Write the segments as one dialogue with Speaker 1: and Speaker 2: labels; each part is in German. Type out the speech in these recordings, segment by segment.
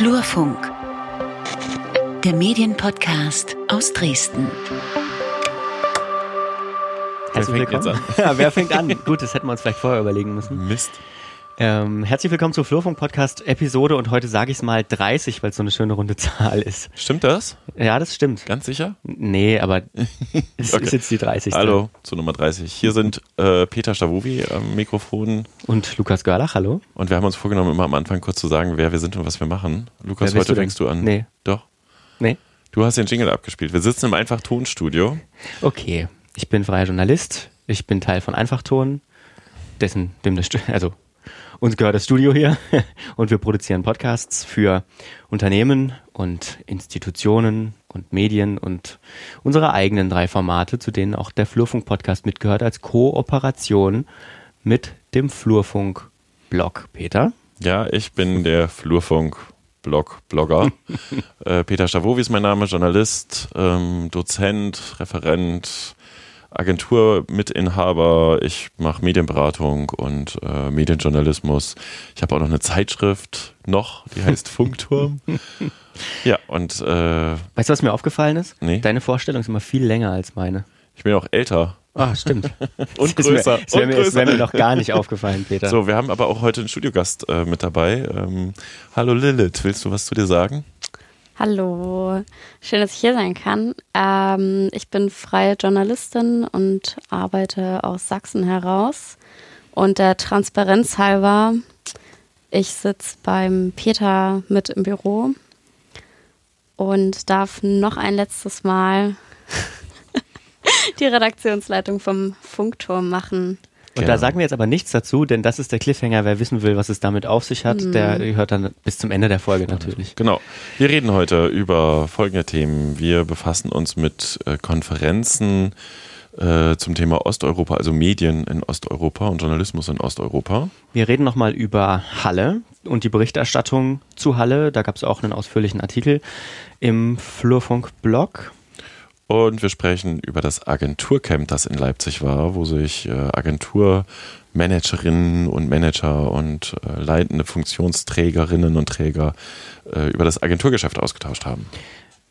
Speaker 1: Flurfunk, der Medienpodcast aus Dresden.
Speaker 2: Herzlich
Speaker 3: fängt jetzt
Speaker 2: willkommen. Ja, wer fängt an? Gut, das hätten wir uns vielleicht vorher überlegen müssen.
Speaker 3: Mist.
Speaker 2: Ähm, herzlich willkommen zur Flurfunk-Podcast-Episode und heute sage ich es mal 30, weil es so eine schöne runde Zahl ist.
Speaker 3: Stimmt das?
Speaker 2: Ja, das stimmt.
Speaker 3: Ganz sicher?
Speaker 2: Nee, aber es
Speaker 3: Okay.
Speaker 2: ist jetzt die 30.
Speaker 3: Hallo zu Nummer 30. Hier sind äh, Peter Stavovi am Mikrofon
Speaker 2: Und Lukas Görlach, hallo.
Speaker 3: und wir haben uns vorgenommen, immer am Anfang kurz zu sagen, wer wir sind und was wir machen. Lukas, heute
Speaker 2: du
Speaker 3: fängst du an.
Speaker 2: Nee.
Speaker 3: Doch.
Speaker 2: Nee?
Speaker 3: Du hast den Jingle abgespielt. Wir sitzen im Einfach-Tonstudio.
Speaker 2: Okay. Ich bin freier Journalist. Ich bin Teil von Einfachton. Dessen, dem das, also uns gehört das Studio hier und wir produzieren Podcasts für Unternehmen und Institutionen und Medien und unsere eigenen drei Formate, zu denen auch der Flurfunk-Podcast mitgehört, als Kooperation mit dem Flurfunk-Blog. Peter?
Speaker 3: Ja, ich bin der Flurfunk-Blog-Blogger. äh, Peter Stavovi ist mein Name, Journalist, ähm, Dozent, Referent, Agenturmitinhaber. Ich mache Medienberatung und äh, Medienjournalismus. Ich habe auch noch eine Zeitschrift, noch, die heißt Funkturm. ja, und äh,
Speaker 2: Weißt du, was mir aufgefallen ist?
Speaker 3: Nee.
Speaker 2: Deine Vorstellung ist immer viel länger als meine.
Speaker 3: ich bin auch älter.
Speaker 2: Ah, stimmt.
Speaker 3: Und größer.
Speaker 2: Das wäre
Speaker 3: und
Speaker 2: mir, wär mir noch gar nicht aufgefallen, Peter.
Speaker 3: So, wir haben aber auch heute einen Studiogast äh, mit dabei. Ähm, hallo Lilith, willst du was zu dir sagen?
Speaker 4: Hallo, schön, dass ich hier sein kann. Ähm, ich bin freie Journalistin und arbeite aus Sachsen heraus. Und der Transparenz halber, ich sitze beim Peter mit im Büro und darf noch ein letztes Mal die Redaktionsleitung vom Funkturm machen.
Speaker 2: Und
Speaker 3: Genau.
Speaker 2: da sagen wir jetzt aber nichts dazu, denn das ist der Cliffhanger. Wer wissen will, was es damit auf sich hat, der hört dann bis zum Ende der Folge natürlich.
Speaker 3: Genau. Wir reden heute über folgende Themen. Wir befassen uns mit äh, Konferenzen äh, zum Thema Osteuropa, also Medien in Osteuropa und Journalismus in Osteuropa.
Speaker 2: Wir reden nochmal über Halle und die Berichterstattung zu Halle. Da gab es auch einen ausführlichen Artikel im Flurfunk-Blog.
Speaker 3: Und wir sprechen über das Agenturcamp, das in Leipzig war, wo sich äh, Agenturmanagerinnen und Manager und äh, leitende Funktionsträgerinnen und Träger äh, über das Agenturgeschäft ausgetauscht haben.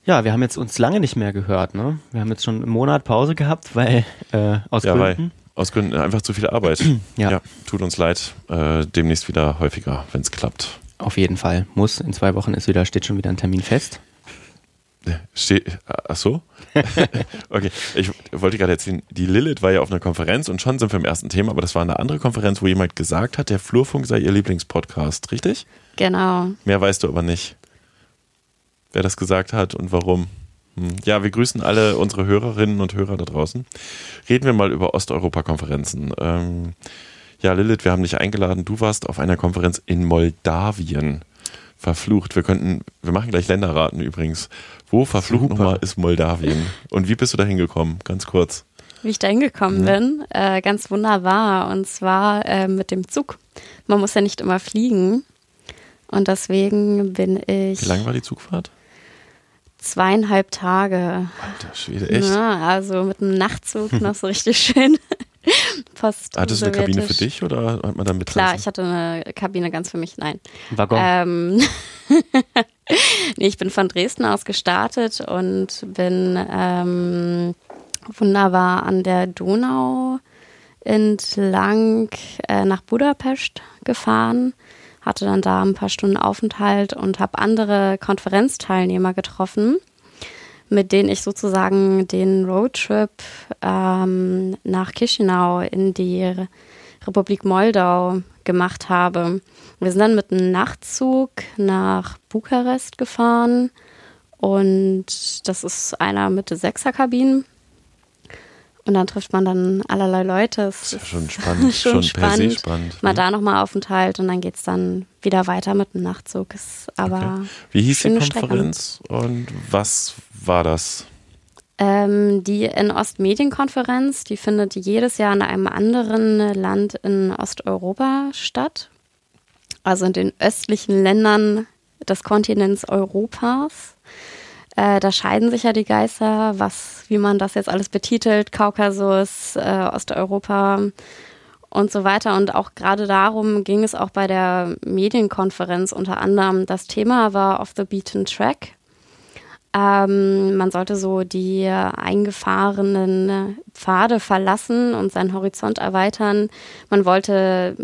Speaker 2: Ja, wir haben jetzt uns lange nicht mehr gehört. Ne? Wir haben jetzt schon einen Monat Pause gehabt, weil äh, aus
Speaker 3: Ja, weil
Speaker 2: Gründen.
Speaker 3: aus Gründen einfach zu viel Arbeit.
Speaker 2: Ja.
Speaker 3: tut uns leid. Äh, demnächst wieder häufiger, wenn es klappt.
Speaker 2: Auf jeden Fall muss. In zwei Wochen ist wieder, steht schon wieder ein Termin fest.
Speaker 3: Ach so? okay, ich wollte gerade erzählen, die Lilith war ja auf einer Konferenz und schon sind wir im ersten Thema, aber das war eine andere Konferenz, wo jemand gesagt hat, der Flurfunk sei ihr Lieblingspodcast, richtig?
Speaker 4: Genau.
Speaker 3: Mehr weißt du aber nicht, wer das gesagt hat und warum. Hm. Ja, wir grüßen alle unsere Hörerinnen und Hörer da draußen. Reden wir mal über Osteuropa-Konferenzen. Ähm, ja, Lilith, wir haben dich eingeladen. Du warst auf einer Konferenz in Moldawien. Verflucht. Wir könnten, wir machen gleich Länderraten übrigens. Wo verflucht nochmal ist Moldawien? Und wie bist du da hingekommen? Ganz kurz.
Speaker 4: Wie ich da hingekommen bin, äh, ganz wunderbar. Und zwar äh, mit dem Zug. Man muss ja nicht immer fliegen. Und deswegen bin ich
Speaker 3: Wie lang war die Zugfahrt?
Speaker 4: zweieinhalb Tage.
Speaker 3: Alter Schwede, echt?
Speaker 4: Na, also mit einem Nachtzug noch so richtig schön. Post.
Speaker 3: Hattest du eine Kabine für dich oder hat man da mit
Speaker 4: Klar, ich hatte eine Kabine ganz für mich. Nein.
Speaker 2: Ein Waggon.
Speaker 4: Ähm, nee, ich bin von Dresden aus gestartet und bin ähm, wunderbar an der Donau entlang äh, nach Budapest gefahren, hatte dann da ein paar Stunden Aufenthalt und habe andere Konferenzteilnehmer getroffen, mit denen ich sozusagen den Roadtrip ähm, nach Chisinau in die Re- Republik Moldau gemacht habe. Wir sind dann mit einem Nachtzug nach Bukarest gefahren und das ist einer mit Sechserkabinen. Und dann trifft man dann allerlei Leute.
Speaker 3: Das ist schon spannend,
Speaker 4: schon,
Speaker 3: schon, per se
Speaker 4: spannend.
Speaker 3: spannend.
Speaker 4: Mal
Speaker 3: ne?
Speaker 4: da nochmal Aufenthalt und dann geht es dann wieder weiter mit dem Nachtzug. Ist aber
Speaker 3: Wie hieß die
Speaker 4: Strecke.
Speaker 3: Konferenz und was war das?
Speaker 4: Ähm, die in Ostmedienkonferenz, die findet jedes Jahr in einem anderen Land in Osteuropa statt. Also in den östlichen Ländern des Kontinents Europas. Äh, da scheiden sich ja die Geister, was, wie man das jetzt alles betitelt, Kaukasus, äh, Osteuropa. und so weiter. Und auch gerade darum ging es auch bei der Medienkonferenz unter anderem. Das Thema war Off the Beaten Track. Ähm, man sollte so die eingefahrenen Pfade verlassen und seinen Horizont erweitern. Man wollte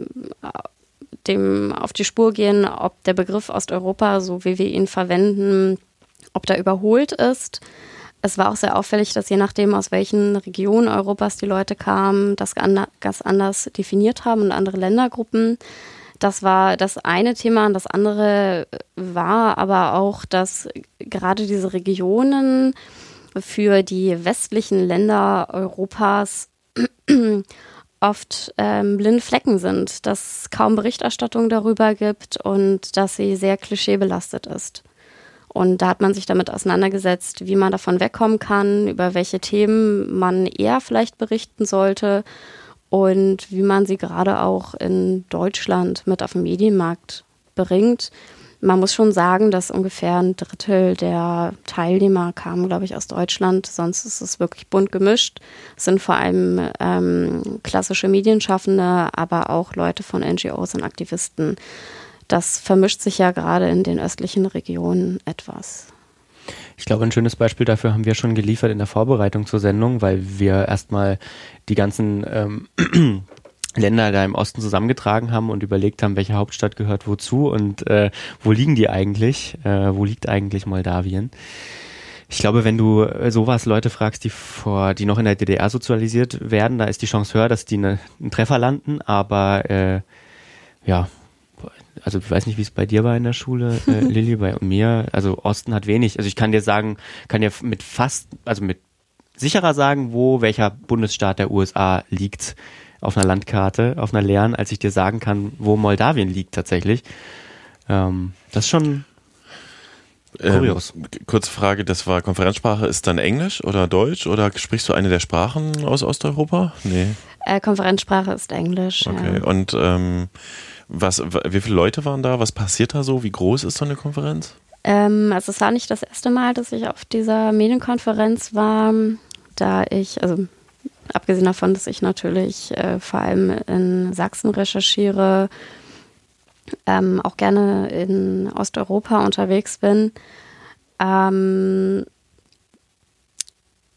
Speaker 4: äh, dem auf die Spur gehen, ob der Begriff Osteuropa, so wie wir ihn verwenden, ob der überholt ist. Es war auch sehr auffällig, dass je nachdem, aus welchen Regionen Europas die Leute kamen, das ganz anders definiert haben und andere Ländergruppen. Das war das eine Thema. Und das andere war aber auch, dass gerade diese Regionen für die westlichen Länder Europas oft ähm, blinde Flecken sind, dass es kaum Berichterstattung darüber gibt und dass sie sehr klischeebelastet ist. Und da hat man sich damit auseinandergesetzt, wie man davon wegkommen kann, über welche Themen man eher vielleicht berichten sollte und wie man sie gerade auch in Deutschland mit auf den Medienmarkt bringt. Man muss schon sagen, dass ungefähr ein Drittel der Teilnehmer kamen, glaube ich, aus Deutschland. Sonst ist es wirklich bunt gemischt. Es sind vor allem ähm, klassische Medienschaffende, aber auch Leute von NGOs und Aktivisten das vermischt sich ja gerade in den östlichen Regionen etwas.
Speaker 2: Ich glaube, ein schönes Beispiel dafür haben wir schon geliefert in der Vorbereitung zur Sendung, weil wir erstmal die ganzen ähm, Länder da im Osten zusammengetragen haben und überlegt haben, welche Hauptstadt gehört wozu und äh, wo liegen die eigentlich, äh, wo liegt eigentlich Moldawien. Ich glaube, wenn du äh, sowas Leute fragst, die vor, die noch in der DDR sozialisiert werden, da ist die Chance höher, dass die ne, einen Treffer landen, aber äh, ja, also ich weiß nicht, wie es bei dir war in der Schule, äh, Lilly, bei mir, also Osten hat wenig. Also ich kann dir sagen, kann dir mit fast, also mit sicherer sagen, wo welcher Bundesstaat der USA liegt auf einer Landkarte, auf einer leeren, als ich dir sagen kann, wo Moldawien liegt tatsächlich. Ähm, das ist schon
Speaker 3: ähm, kurios. Ähm, kurze Frage, das war Konferenzsprache, ist dann Englisch oder Deutsch oder sprichst du eine der Sprachen aus Osteuropa?
Speaker 4: Nee. Äh, Konferenzsprache ist Englisch.
Speaker 3: Okay, ja. und ähm, was, wie viele Leute waren da? Was passiert da so? Wie groß ist so eine Konferenz?
Speaker 4: Ähm, also es war nicht das erste Mal, dass ich auf dieser Medienkonferenz war, da ich, also abgesehen davon, dass ich natürlich äh, vor allem in Sachsen recherchiere, ähm, auch gerne in Osteuropa unterwegs bin. Ähm,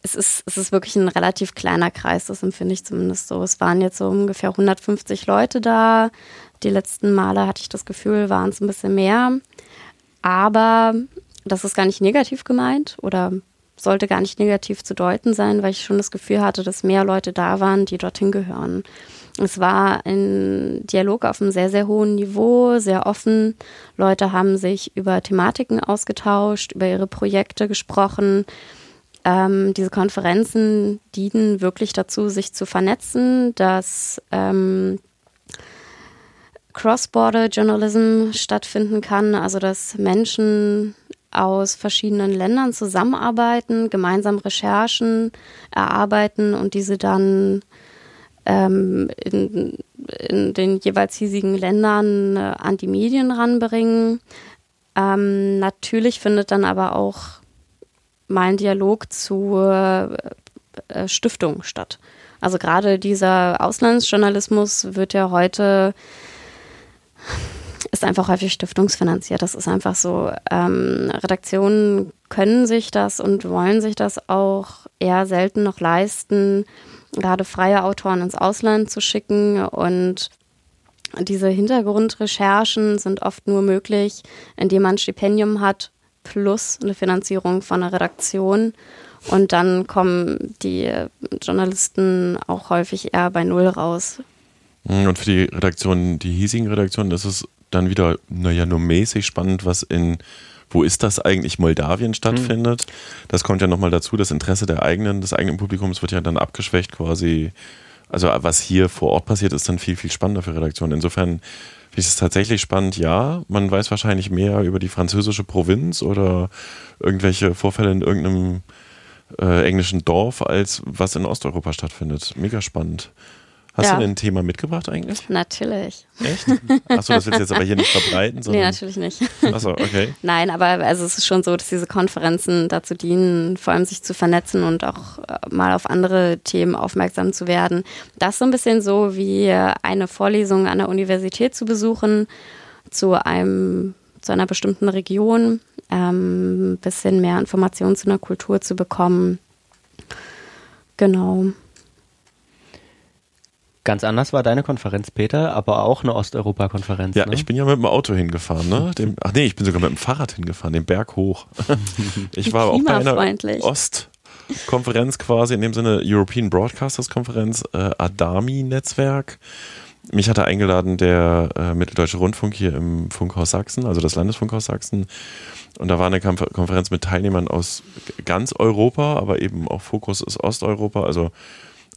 Speaker 4: es ist, es ist wirklich ein relativ kleiner Kreis, das empfinde ich zumindest so. Es waren jetzt so ungefähr 150 Leute da. Die letzten Male hatte ich das Gefühl, waren es ein bisschen mehr. Aber das ist gar nicht negativ gemeint oder sollte gar nicht negativ zu deuten sein, weil ich schon das Gefühl hatte, dass mehr Leute da waren, die dorthin gehören. Es war ein Dialog auf einem sehr, sehr hohen Niveau, sehr offen. Leute haben sich über Thematiken ausgetauscht, über ihre Projekte gesprochen. Ähm, diese Konferenzen dienen wirklich dazu, sich zu vernetzen, dass ähm, Cross-Border Journalism stattfinden kann, also dass Menschen aus verschiedenen Ländern zusammenarbeiten, gemeinsam Recherchen erarbeiten und diese dann ähm, in, in, den jeweils hiesigen Ländern äh, an die Medien ranbringen. Ähm, natürlich findet dann aber auch mal ein Dialog zur äh, Stiftung statt. Also gerade dieser Auslandsjournalismus wird ja heute ist einfach häufig stiftungsfinanziert. Das ist einfach so. Ähm, Redaktionen können sich das und wollen sich das auch eher selten noch leisten, gerade freie Autoren ins Ausland zu schicken. Und diese Hintergrundrecherchen sind oft nur möglich, indem man ein Stipendium hat plus eine Finanzierung von einer Redaktion. Und dann kommen die Journalisten auch häufig eher bei Null raus.
Speaker 3: Und für die Redaktion, die hiesigen Redaktionen, ist es dann wieder, naja, nur mäßig spannend, was in, wo ist das eigentlich, Moldawien stattfindet. Mhm. Das kommt ja nochmal dazu, das Interesse der eigenen, des eigenen Publikums wird ja dann abgeschwächt quasi. Also was hier vor Ort passiert, ist dann viel, viel spannender für Redaktionen. Insofern finde ich es tatsächlich spannend, ja. Man weiß wahrscheinlich mehr über die französische Provinz oder irgendwelche Vorfälle in irgendeinem äh, englischen Dorf, als was in Osteuropa stattfindet. Mega spannend. Hast
Speaker 4: Ja.
Speaker 3: du denn ein Thema mitgebracht eigentlich?
Speaker 4: Natürlich.
Speaker 3: Echt? Achso, das willst du jetzt aber hier nicht verbreiten,
Speaker 4: Nee,
Speaker 3: sondern.
Speaker 4: natürlich nicht.
Speaker 3: Achso, okay.
Speaker 4: Nein, aber also es ist schon so, dass diese Konferenzen dazu dienen, vor allem sich zu vernetzen und auch äh, mal auf andere Themen aufmerksam zu werden. Das ist so ein bisschen so wie eine Vorlesung an der Universität zu besuchen, zu einem, zu einer bestimmten Region, ähm, ein bisschen mehr Informationen zu einer Kultur zu bekommen. Genau.
Speaker 2: Ganz anders war deine Konferenz, Peter, aber auch eine Osteuropa-Konferenz.
Speaker 3: Ja,
Speaker 2: ne?
Speaker 3: ich bin ja mit dem Auto hingefahren, ne? Dem, ach nee, ich bin sogar mit dem Fahrrad hingefahren, den Berg hoch. Ich war auch bei einer. Ostkonferenz quasi, in dem Sinne European Broadcasters Konferenz, äh, Adami-Netzwerk. Mich hatte eingeladen der äh, Mitteldeutsche Rundfunk hier im Funkhaus Sachsen, also das Landesfunkhaus Sachsen. Und da war eine Konfer- Konferenz mit Teilnehmern aus ganz Europa, aber eben auch Fokus ist Osteuropa, also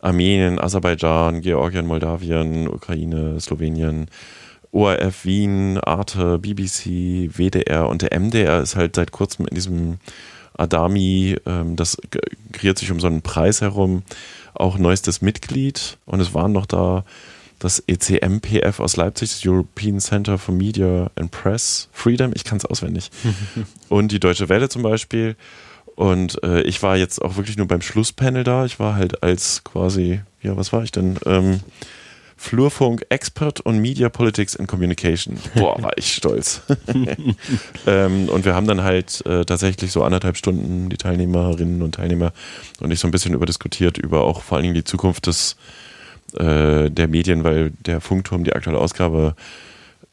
Speaker 3: Armenien, Aserbaidschan, Georgien, Moldawien, Ukraine, Slowenien, ORF Wien, Arte, BBC, WDR und der MDR ist halt seit kurzem in diesem Adami, ähm, das kreiert sich um so einen Preis herum, auch neuestes Mitglied. Und es waren noch da das ECMPF aus Leipzig, das European Center for Media and Press Freedom, ich kann es auswendig, und die Deutsche Welle zum Beispiel. Und äh, ich war jetzt auch wirklich nur beim Schlusspanel da. Ich war halt als quasi, ja, was war ich denn? Ähm, Flurfunk Expert on Media Politics and Communication. Boah, war ich stolz. ähm, und wir haben dann halt äh, tatsächlich so anderthalb Stunden die Teilnehmerinnen und Teilnehmer und ich so ein bisschen über diskutiert, über auch vor allen Dingen die Zukunft des äh, der Medien, weil der Funkturm, die aktuelle Ausgabe,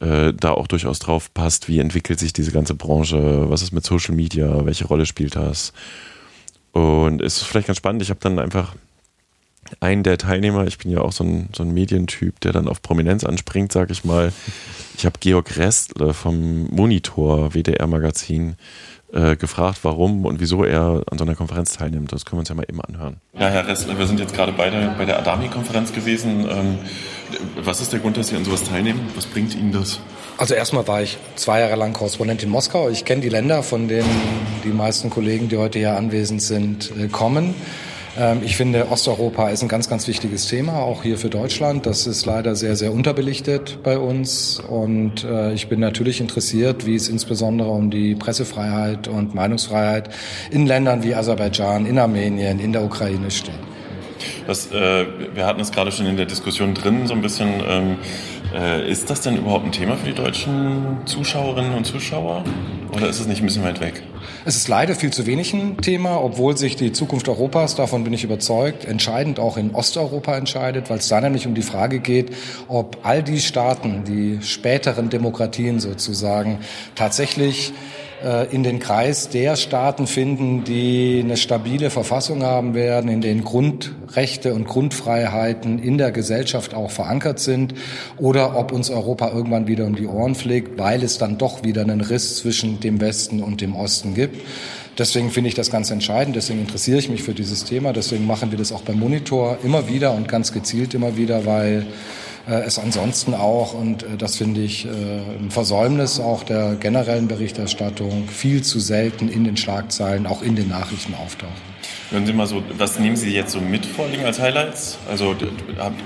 Speaker 3: äh, da auch durchaus drauf passt, wie entwickelt sich diese ganze Branche, was ist mit Social Media, welche Rolle spielt das? Und es ist vielleicht ganz spannend, ich habe dann einfach einen der Teilnehmer, ich bin ja auch so ein, so ein Medientyp, der dann auf Prominenz anspringt, sag ich mal. Ich habe Georg Restle vom Monitor WDR-Magazin äh, gefragt, warum und wieso er an so einer Konferenz teilnimmt. Das können wir uns ja mal eben anhören. Ja, Herr Ressler, wir sind jetzt gerade beide bei der Adami-Konferenz gewesen. Ähm, was ist der Grund, dass Sie an sowas teilnehmen? Was bringt Ihnen das?
Speaker 5: Also erstmal war ich zwei Jahre lang Korrespondent in Moskau. Ich kenne die Länder, von denen die meisten Kollegen, die heute hier anwesend sind, äh, kommen. Ähm, Ich finde, Osteuropa ist ein ganz, ganz wichtiges Thema, auch hier für Deutschland. Das ist leider sehr, sehr unterbelichtet bei uns. Und äh, ich bin natürlich interessiert, wie es insbesondere um die Pressefreiheit und Meinungsfreiheit in Ländern wie Aserbaidschan, in Armenien, in der Ukraine steht.
Speaker 3: Das, äh, wir hatten es gerade schon in der Diskussion drin, so ein bisschen. Ähm, äh, ist das denn überhaupt ein Thema für die deutschen Zuschauerinnen und Zuschauer? Oder ist es nicht ein bisschen weit weg?
Speaker 5: Es ist leider viel zu wenig ein Thema, obwohl sich die Zukunft Europas, davon bin ich überzeugt, entscheidend auch in Osteuropa entscheidet, weil es da nämlich um die Frage geht, ob all die Staaten, die späteren Demokratien sozusagen, tatsächlich in den Kreis der Staaten finden, die eine stabile Verfassung haben werden, in denen Grundrechte und Grundfreiheiten in der Gesellschaft auch verankert sind, oder ob uns Europa irgendwann wieder um die Ohren fliegt, weil es dann doch wieder einen Riss zwischen dem Westen und dem Osten gibt. Deswegen finde ich das ganz entscheidend, deswegen interessiere ich mich für dieses Thema, deswegen machen wir das auch beim Monitor immer wieder und ganz gezielt immer wieder, weil äh, es ansonsten auch, und äh, das finde ich äh, ein Versäumnis auch der generellen Berichterstattung, viel zu selten in den Schlagzeilen, auch in den Nachrichten auftaucht.
Speaker 3: Hören Sie mal so, was nehmen Sie jetzt so mit vor allem als Highlights? Also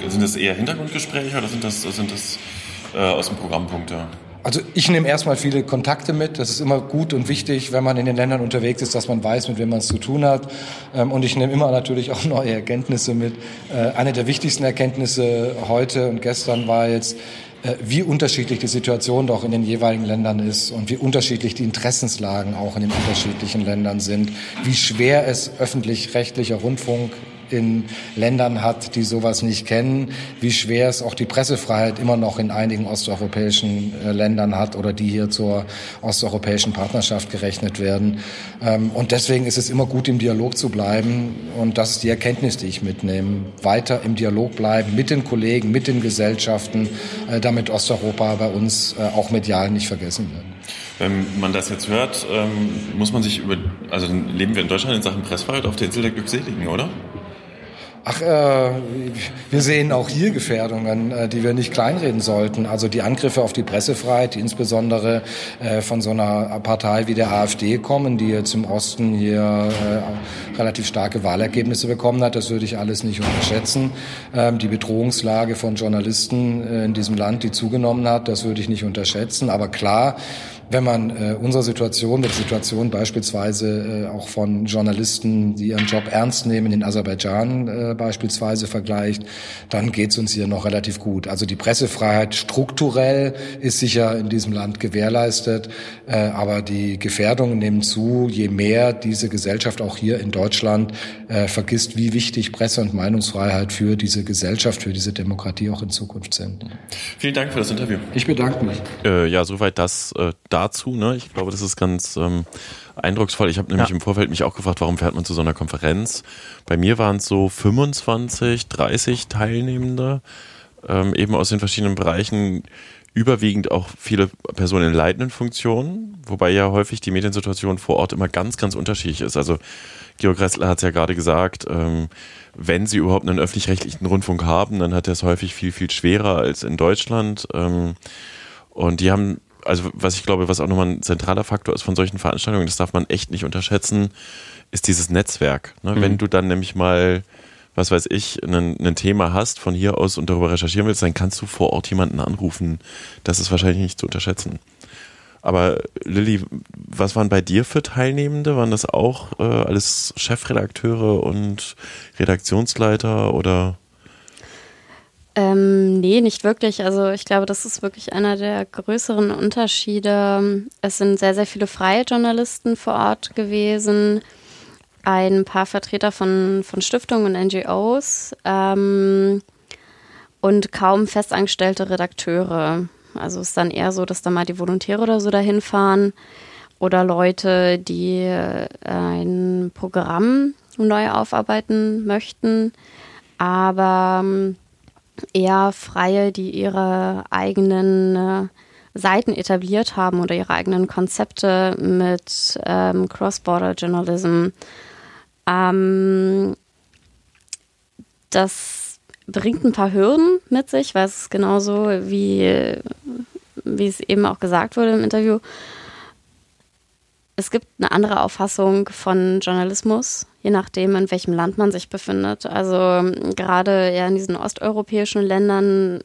Speaker 3: sind das eher Hintergrundgespräche oder sind das, sind das äh, aus dem Programmpunkte?
Speaker 5: Also ich nehme erstmal viele Kontakte mit. Das ist immer gut und wichtig, wenn man in den Ländern unterwegs ist, dass man weiß, mit wem man es zu tun hat. Ähm, Und ich nehme immer natürlich auch neue Erkenntnisse mit. Äh, Eine der wichtigsten Erkenntnisse heute und gestern war jetzt, äh, wie unterschiedlich die Situation doch in den jeweiligen Ländern ist und wie unterschiedlich die Interessenslagen auch in den unterschiedlichen Ländern sind, wie schwer es öffentlich-rechtlicher Rundfunk in Ländern hat, die sowas nicht kennen, wie schwer es auch die Pressefreiheit immer noch in einigen osteuropäischen äh, Ländern hat oder die hier zur osteuropäischen Partnerschaft gerechnet werden. Ähm, Und deswegen ist es immer gut, im Dialog zu bleiben. Und das ist die Erkenntnis, die ich mitnehme. Weiter im Dialog bleiben mit den Kollegen, mit den Gesellschaften, äh, damit Osteuropa bei uns äh, auch medial nicht vergessen wird.
Speaker 3: Wenn man das jetzt hört, ähm, muss man sich über, also leben wir in Deutschland in Sachen Pressfreiheit auf der Insel der Glückseligen, oder?
Speaker 5: Ach, äh, wir sehen auch hier Gefährdungen, äh, die wir nicht kleinreden sollten. Also die Angriffe auf die Pressefreiheit, die insbesondere äh, von so einer Partei wie der AfD kommen, die jetzt im Osten hier äh, relativ starke Wahlergebnisse bekommen hat, das würde ich alles nicht unterschätzen. Ähm, die Bedrohungslage von Journalisten äh, in diesem Land, die zugenommen hat, das würde ich nicht unterschätzen. Aber klar, wenn man äh, unsere Situation mit Situation beispielsweise äh, auch von Journalisten, die ihren Job ernst nehmen, in Aserbaidschan äh, beispielsweise vergleicht, dann geht es uns hier noch relativ gut. Also die Pressefreiheit strukturell ist sicher in diesem Land gewährleistet, äh, aber die Gefährdungen nehmen zu, je mehr diese Gesellschaft auch hier in Deutschland äh, vergisst, wie wichtig Presse- und Meinungsfreiheit für diese Gesellschaft, für diese Demokratie auch in Zukunft sind.
Speaker 3: Vielen Dank für das Interview.
Speaker 5: Ich bedanke mich.
Speaker 3: Äh, ja, soweit das äh, dazu. Ne? Ich glaube, das ist ganz ähm, eindrucksvoll. Ich habe nämlich
Speaker 2: Ja.
Speaker 3: im Vorfeld mich auch gefragt, warum fährt man zu so einer Konferenz? Bei mir waren es so 25, 30 Teilnehmende, ähm, eben aus den verschiedenen Bereichen, überwiegend auch viele Personen in leitenden Funktionen, wobei ja häufig die Mediensituation vor Ort immer ganz, ganz unterschiedlich ist. Also Georg Ressler hat es ja gerade gesagt, ähm, wenn sie überhaupt einen öffentlich-rechtlichen Rundfunk haben, dann hat er es häufig viel, viel schwerer als in Deutschland. Ähm, und die haben, also was ich glaube, was auch nochmal ein zentraler Faktor ist von solchen Veranstaltungen, das darf man echt nicht unterschätzen, ist dieses Netzwerk. Ne? Wenn du dann nämlich mal, was weiß ich, ein, ein Thema hast von hier aus und darüber recherchieren willst, dann kannst du vor Ort jemanden anrufen. Das ist wahrscheinlich nicht zu unterschätzen. Aber Lilly, was waren bei dir für Teilnehmende? Waren das auch äh, alles Chefredakteure und Redaktionsleiter oder?
Speaker 4: Ähm, nee, nicht wirklich. Also ich glaube, das ist wirklich einer der größeren Unterschiede. Es sind sehr, sehr viele freie Journalisten vor Ort gewesen, ein paar Vertreter von, von Stiftungen und NGOs ähm, und kaum festangestellte Redakteure. Also es ist dann eher so, dass da mal die Volontäre oder so dahin fahren oder Leute, die äh, ein Programm neu aufarbeiten möchten. Aber ähm, eher Freie, die ihre eigenen äh, Seiten etabliert haben oder ihre eigenen Konzepte mit ähm, Cross-Border Journalism. Ähm, das bringt ein paar Hürden mit sich, weil es ist genauso wie, wie es eben auch gesagt wurde im Interview. Es gibt eine andere Auffassung von Journalismus, je nachdem, in welchem Land man sich befindet. Also ähm, gerade ja in diesen osteuropäischen Ländern,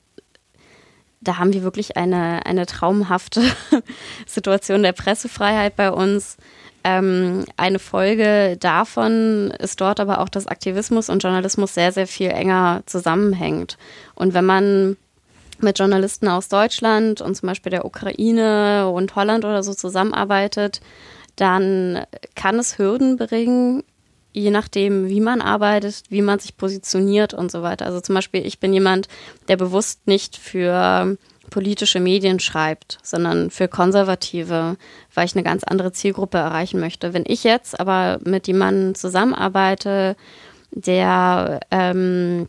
Speaker 4: da haben wir wirklich eine, eine traumhafte Situation der Pressefreiheit bei uns. Ähm, eine Folge davon ist dort aber auch, dass Aktivismus und Journalismus sehr, sehr viel enger zusammenhängt. Und wenn man mit Journalisten aus Deutschland und zum Beispiel der Ukraine und Holland oder so zusammenarbeitet, dann kann es Hürden bringen, je nachdem, wie man arbeitet, wie man sich positioniert und so weiter. Also zum Beispiel, ich bin jemand, der bewusst nicht für politische Medien schreibt, sondern für Konservative, weil ich eine ganz andere Zielgruppe erreichen möchte. Wenn ich jetzt aber mit jemandem zusammenarbeite, der ähm,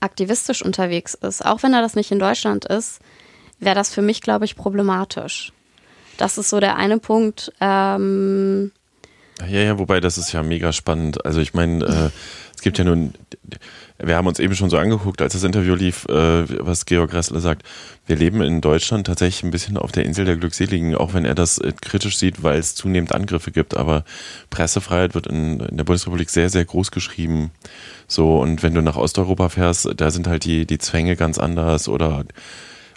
Speaker 4: aktivistisch unterwegs ist, auch wenn er das nicht in Deutschland ist, wäre das für mich, glaube ich, problematisch. Das ist so der eine Punkt. Ähm,
Speaker 3: Ja, ja, wobei das ist ja mega spannend. Also ich meine, äh, es gibt ja nun, wir haben uns eben schon so angeguckt, als das Interview lief, äh, was Georg Ressler sagt. Wir leben in Deutschland tatsächlich ein bisschen auf der Insel der Glückseligen, auch wenn er das äh, kritisch sieht, weil es zunehmend Angriffe gibt. Aber Pressefreiheit wird in, in der Bundesrepublik sehr, sehr groß geschrieben. So, und wenn du nach Osteuropa fährst, da sind halt die, die Zwänge ganz anders oder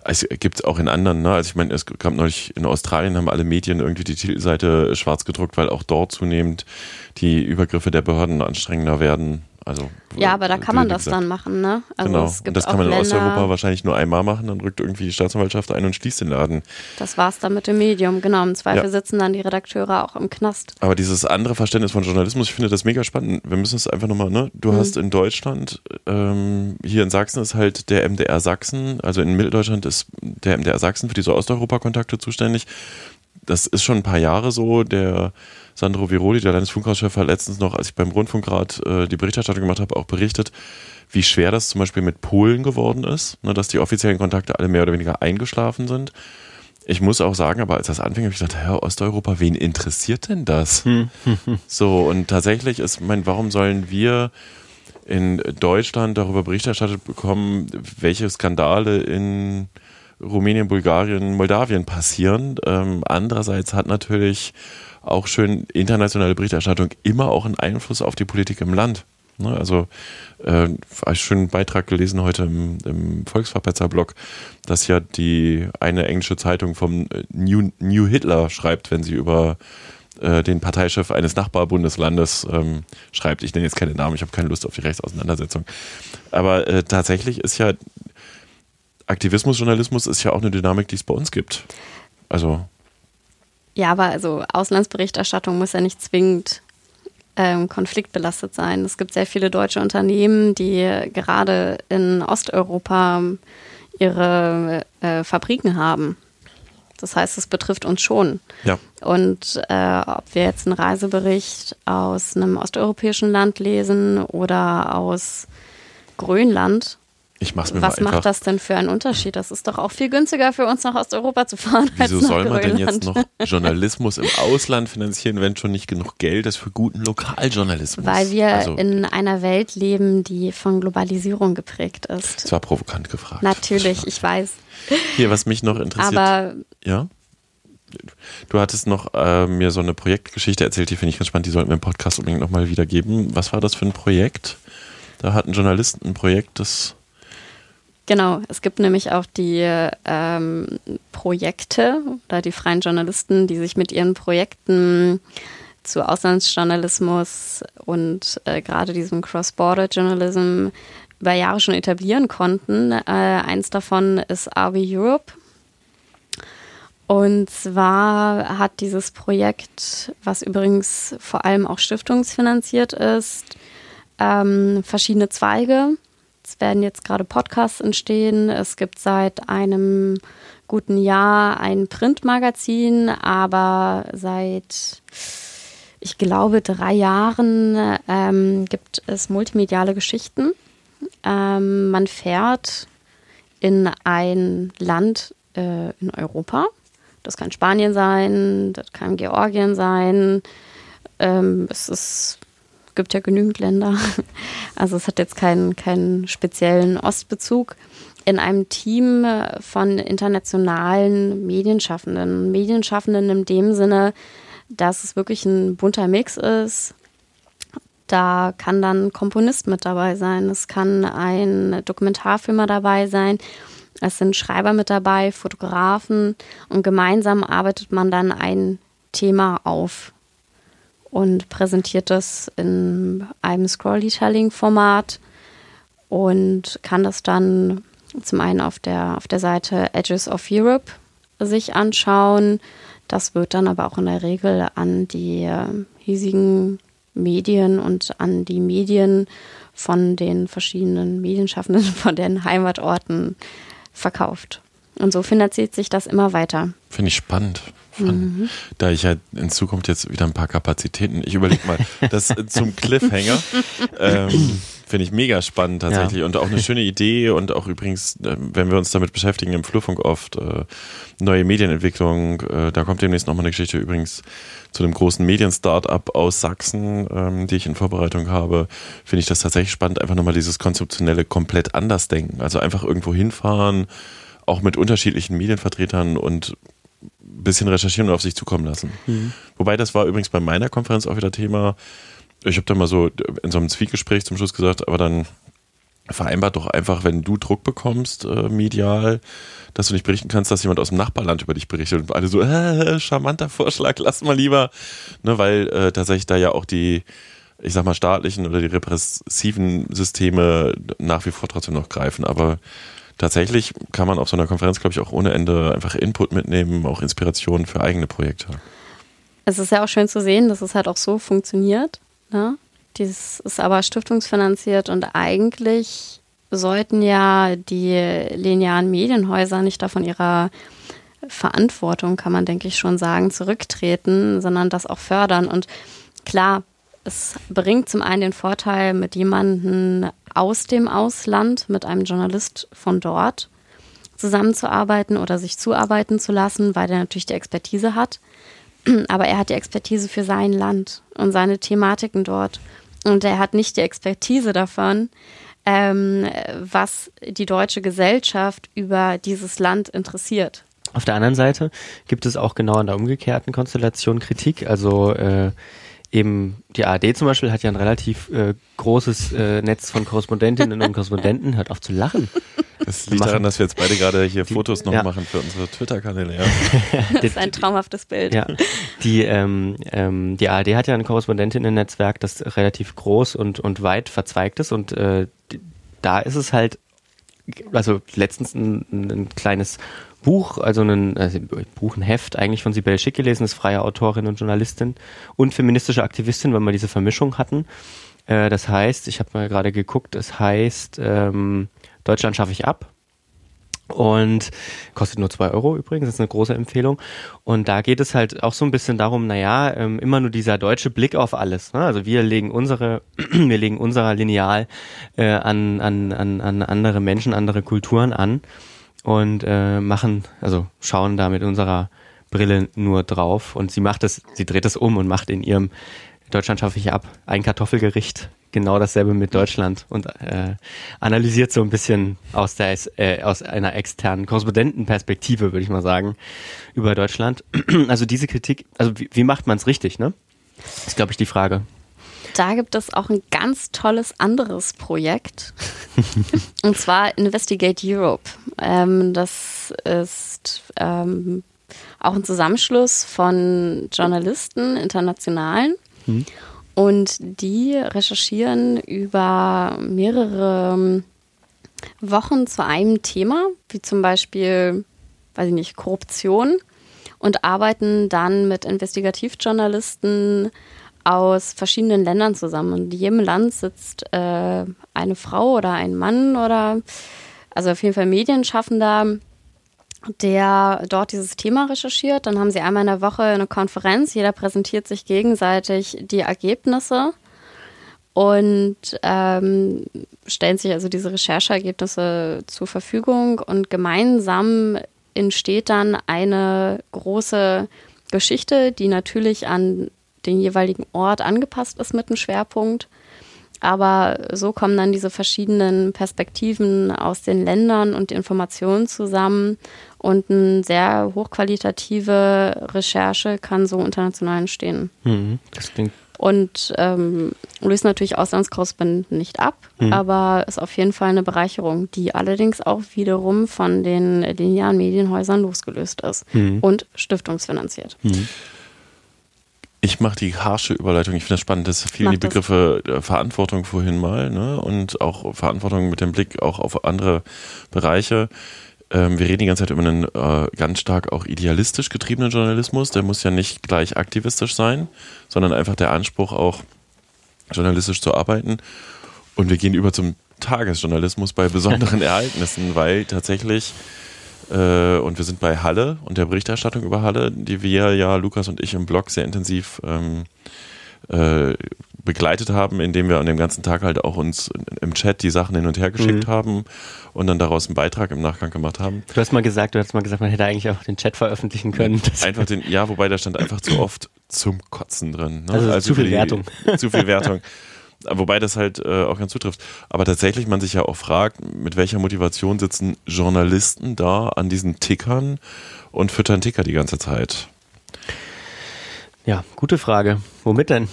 Speaker 3: es gibt auch in anderen, ne? Also ich meine, es gab neulich in Australien haben alle Medien irgendwie die Titelseite schwarz gedruckt, weil auch dort zunehmend die Übergriffe der Behörden anstrengender werden. Also
Speaker 4: ja, aber da kann man das
Speaker 3: gesagt.
Speaker 4: dann machen, ne? Also
Speaker 3: genau. Und das kann man in
Speaker 4: Länder,
Speaker 3: Osteuropa wahrscheinlich nur einmal machen, dann rückt irgendwie die Staatsanwaltschaft ein und schließt den Laden.
Speaker 4: Das war's dann mit dem Medium, genau. Im Zweifel
Speaker 3: Ja.
Speaker 4: sitzen dann die Redakteure auch im Knast.
Speaker 3: Aber dieses andere Verständnis von Journalismus, ich finde das mega spannend. Wir müssen es einfach nochmal, ne? Du
Speaker 4: Mhm.
Speaker 3: hast in Deutschland, ähm, hier in Sachsen ist halt der MDR Sachsen, also in Mitteldeutschland ist der MDR Sachsen für diese Osteuropa-Kontakte zuständig. Das ist schon ein paar Jahre so. Der Sandro Viroli, der Landesfunkhauschef, hat letztens noch, als ich beim Rundfunkrat äh, die Berichterstattung gemacht habe, auch berichtet, wie schwer das zum Beispiel mit Polen geworden ist, ne, dass die offiziellen Kontakte alle mehr oder weniger eingeschlafen sind. Ich muss auch sagen, aber als das anfing, habe ich gedacht, Herr Osteuropa, wen interessiert denn das? so, und tatsächlich ist, mein, warum sollen wir in Deutschland darüber Bericht erstattet bekommen, welche Skandale in Rumänien, Bulgarien, Moldawien passieren. Ähm, andererseits hat natürlich auch schön internationale Berichterstattung immer auch einen Einfluss auf die Politik im Land. Ne? Also äh, einen schönen Beitrag gelesen heute im, im Volksverpetzer-Blog, dass ja die eine englische Zeitung vom äh, New, New Hitler schreibt, wenn sie über äh, den Parteichef eines Nachbarbundeslandes ähm, schreibt. Ich nenne jetzt keine Namen, ich habe keine Lust auf die Rechtsauseinandersetzung. Aber äh, tatsächlich ist ja Aktivismus, Journalismus ist ja auch eine Dynamik, die es bei uns gibt. Also.
Speaker 4: Ja, aber also Auslandsberichterstattung muss ja nicht zwingend ähm, konfliktbelastet sein. Es gibt sehr viele deutsche Unternehmen, die gerade in Osteuropa ihre äh, Fabriken haben. Das heißt, es betrifft uns schon.
Speaker 3: Ja.
Speaker 4: Und äh, ob wir jetzt einen Reisebericht aus einem osteuropäischen Land lesen oder aus Grönland,
Speaker 3: ich mach's mir
Speaker 4: was
Speaker 3: mal
Speaker 4: macht das denn für einen Unterschied? Das ist doch auch viel günstiger für uns nach Osteuropa zu fahren.
Speaker 3: Wieso soll man denn
Speaker 4: Grönland.
Speaker 3: jetzt noch Journalismus im Ausland finanzieren, wenn schon nicht genug Geld ist für guten Lokaljournalismus?
Speaker 4: Weil wir
Speaker 3: also,
Speaker 4: in einer Welt leben, die von Globalisierung geprägt ist.
Speaker 3: das war provokant gefragt.
Speaker 4: Natürlich, ich weiß.
Speaker 3: Hier, was mich noch interessiert.
Speaker 4: Aber
Speaker 3: Ja? Du hattest noch äh, mir so eine Projektgeschichte erzählt, die finde ich ganz spannend, die sollten wir im Podcast unbedingt nochmal wiedergeben. Was war das für ein Projekt? Da hatten Journalisten ein Projekt, das.
Speaker 4: Genau, es gibt nämlich auch die ähm, Projekte oder die freien Journalisten, die sich mit ihren Projekten zu Auslandsjournalismus und äh, gerade diesem Cross-Border-Journalism über Jahre schon etablieren konnten. Äh, eins davon ist RV Europe. Und zwar hat dieses Projekt, was übrigens vor allem auch stiftungsfinanziert ist, ähm, verschiedene Zweige. Es werden jetzt gerade Podcasts entstehen. Es gibt seit einem guten Jahr ein Printmagazin, aber seit, ich glaube, drei Jahren ähm, gibt es multimediale Geschichten. Ähm, man fährt in ein Land äh, in Europa. Das kann Spanien sein, das kann Georgien sein. Ähm, es ist gibt ja genügend Länder. Also es hat jetzt keinen, keinen speziellen Ostbezug. In einem Team von internationalen Medienschaffenden. Medienschaffenden in dem Sinne, dass es wirklich ein bunter Mix ist. Da kann dann ein Komponist mit dabei sein, es kann ein Dokumentarfilmer dabei sein, es sind Schreiber mit dabei, Fotografen und gemeinsam arbeitet man dann ein Thema auf und präsentiert das in einem Scrollytelling-Format und kann das dann zum einen auf der, auf der Seite Edges of Europe sich anschauen. Das wird dann aber auch in der Regel an die äh, hiesigen Medien und an die Medien von den verschiedenen Medienschaffenden von den Heimatorten verkauft. Und so finanziert sich das immer weiter.
Speaker 3: Finde ich spannend. Mhm. Da ich ja in Zukunft jetzt wieder ein paar Kapazitäten, ich überlege mal, das zum Cliffhanger ähm, finde ich mega spannend tatsächlich ja. und auch eine schöne Idee und auch übrigens, wenn wir uns damit beschäftigen im Flurfunk oft, äh, neue Medienentwicklung, äh, da kommt demnächst nochmal eine Geschichte übrigens zu einem großen Medien-Startup aus Sachsen, ähm, die ich in Vorbereitung habe, finde ich das tatsächlich spannend, einfach nochmal dieses konzeptionelle komplett anders denken. Also einfach irgendwo hinfahren, auch mit unterschiedlichen Medienvertretern und bisschen recherchieren und auf sich zukommen lassen. Mhm. Wobei das war übrigens bei meiner Konferenz auch wieder Thema. Ich habe da mal so in so einem Zwiegespräch zum Schluss gesagt, aber dann vereinbart doch einfach, wenn du Druck bekommst, äh, medial, dass du nicht berichten kannst, dass jemand aus dem Nachbarland über dich berichtet und alle so, äh, charmanter Vorschlag, lass mal lieber. Ne, weil äh, tatsächlich da ja auch die, ich sag mal, staatlichen oder die repressiven Systeme nach wie vor trotzdem noch greifen. Aber tatsächlich kann man auf so einer Konferenz, glaube ich, auch ohne Ende einfach Input mitnehmen, auch Inspirationen für eigene Projekte.
Speaker 4: Es ist ja auch schön zu sehen, dass es halt auch so funktioniert. Ne? Dieses ist aber stiftungsfinanziert und eigentlich sollten ja die linearen Medienhäuser nicht davon ihrer Verantwortung, kann man denke ich schon sagen, zurücktreten, sondern das auch fördern. Und klar, es bringt zum einen den Vorteil, mit jemandem aus dem Ausland, mit einem Journalist von dort zusammenzuarbeiten oder sich zuarbeiten zu lassen, weil er natürlich die Expertise hat. Aber er hat die Expertise für sein Land und seine Thematiken dort. und er hat nicht die Expertise davon, ähm, was die deutsche Gesellschaft über dieses Land interessiert.
Speaker 2: Auf der anderen Seite gibt es auch genau in der umgekehrten Konstellation Kritik. Also äh, eben die ARD zum Beispiel hat ja ein relativ äh, großes äh, Netz von Korrespondentinnen und Korrespondenten. Hört auf zu lachen.
Speaker 3: Das liegt daran, dass wir jetzt beide gerade hier Fotos noch ja. machen für unsere Twitter-Kanäle. Ja.
Speaker 4: das ist ein traumhaftes Bild.
Speaker 2: Ja. Die, ähm, ähm, die ARD hat ja ein Korrespondentinnen-Netzwerk, das relativ groß und, und weit verzweigt ist und äh, da ist es halt also letztens ein, ein kleines Buch, also ein also Buch, ein Heft eigentlich von Sibel Schick gelesen, ist freie Autorin und Journalistin und feministische Aktivistin, weil wir diese Vermischung hatten. Äh, das heißt, ich habe mal gerade geguckt, es heißt ähm, Deutschland schaffe ich ab und kostet nur zwei Euro übrigens, das ist eine große Empfehlung. Und da geht es halt auch so ein bisschen darum, naja, ähm, immer nur dieser deutsche Blick auf alles. Ne? Also wir legen unsere, wir legen unser Lineal äh, an, an, an, an andere Menschen, andere Kulturen an und äh, machen, also schauen da mit unserer Brille nur drauf. Und sie macht es, sie dreht es um und macht in ihrem Deutschland schaffe ich ab ein Kartoffelgericht genau dasselbe mit Deutschland und äh, analysiert so ein bisschen aus, der, äh, aus einer externen Korrespondentenperspektive, würde ich mal sagen, über Deutschland. Also diese Kritik, also wie, wie macht man es richtig, ne? ist, glaube ich, die Frage.
Speaker 4: Da gibt es auch ein ganz tolles anderes Projekt. und zwar Investigate Europe. Ähm, das ist ähm, auch ein Zusammenschluss von Journalisten, internationalen. Mhm. Und die recherchieren über mehrere Wochen zu einem Thema, wie zum Beispiel, weiß ich nicht, Korruption und arbeiten dann mit Investigativjournalisten aus verschiedenen Ländern zusammen. Und in jedem Land sitzt äh, eine Frau oder ein Mann oder also auf jeden Fall Medienschaffender der dort dieses Thema recherchiert. Dann haben sie einmal in der Woche eine Konferenz. Jeder präsentiert sich gegenseitig die Ergebnisse und ähm, stellen sich also diese Rechercheergebnisse zur Verfügung und gemeinsam entsteht dann eine große Geschichte, die natürlich an den jeweiligen Ort angepasst ist mit einem Schwerpunkt. Aber so kommen dann diese verschiedenen Perspektiven aus den Ländern und Informationen zusammen und eine sehr hochqualitative Recherche kann so international entstehen.
Speaker 2: Mhm, das klingt
Speaker 4: und ähm, löst natürlich Auslandskorrespondenten nicht ab, mhm. aber ist auf jeden Fall eine Bereicherung, die allerdings auch wiederum von den linearen Medienhäusern losgelöst ist mhm. und stiftungsfinanziert.
Speaker 3: Ich mache die harsche Überleitung. Ich finde das spannend. Das fielen die Begriffe das. Verantwortung vorhin mal ne? und auch Verantwortung mit dem Blick auch auf andere Bereiche. Ähm, wir reden die ganze Zeit über einen äh, ganz stark auch idealistisch getriebenen Journalismus. Der muss ja nicht gleich aktivistisch sein, sondern einfach der Anspruch auch journalistisch zu arbeiten. Und wir gehen über zum Tagesjournalismus bei besonderen Ereignissen, weil tatsächlich äh, und wir sind bei Halle und der Berichterstattung über Halle, die wir ja, Lukas und ich im Blog sehr intensiv ähm, äh, begleitet haben, indem wir an dem ganzen Tag halt auch uns im Chat die Sachen hin und her geschickt mhm. haben und dann daraus einen Beitrag im Nachgang gemacht haben.
Speaker 2: Du hast mal gesagt, du hast mal gesagt, man hätte eigentlich auch den Chat veröffentlichen können.
Speaker 3: Einfach den, ja, wobei da stand einfach zu oft zum Kotzen drin.
Speaker 2: Ne? Also, also, zu viel die, Wertung.
Speaker 3: Zu viel Wertung. Wobei das halt äh, auch ganz zutrifft. Aber tatsächlich man sich ja auch fragt, mit welcher Motivation sitzen Journalisten da an diesen Tickern und füttern Ticker die ganze Zeit?
Speaker 2: Ja, gute Frage. Womit denn?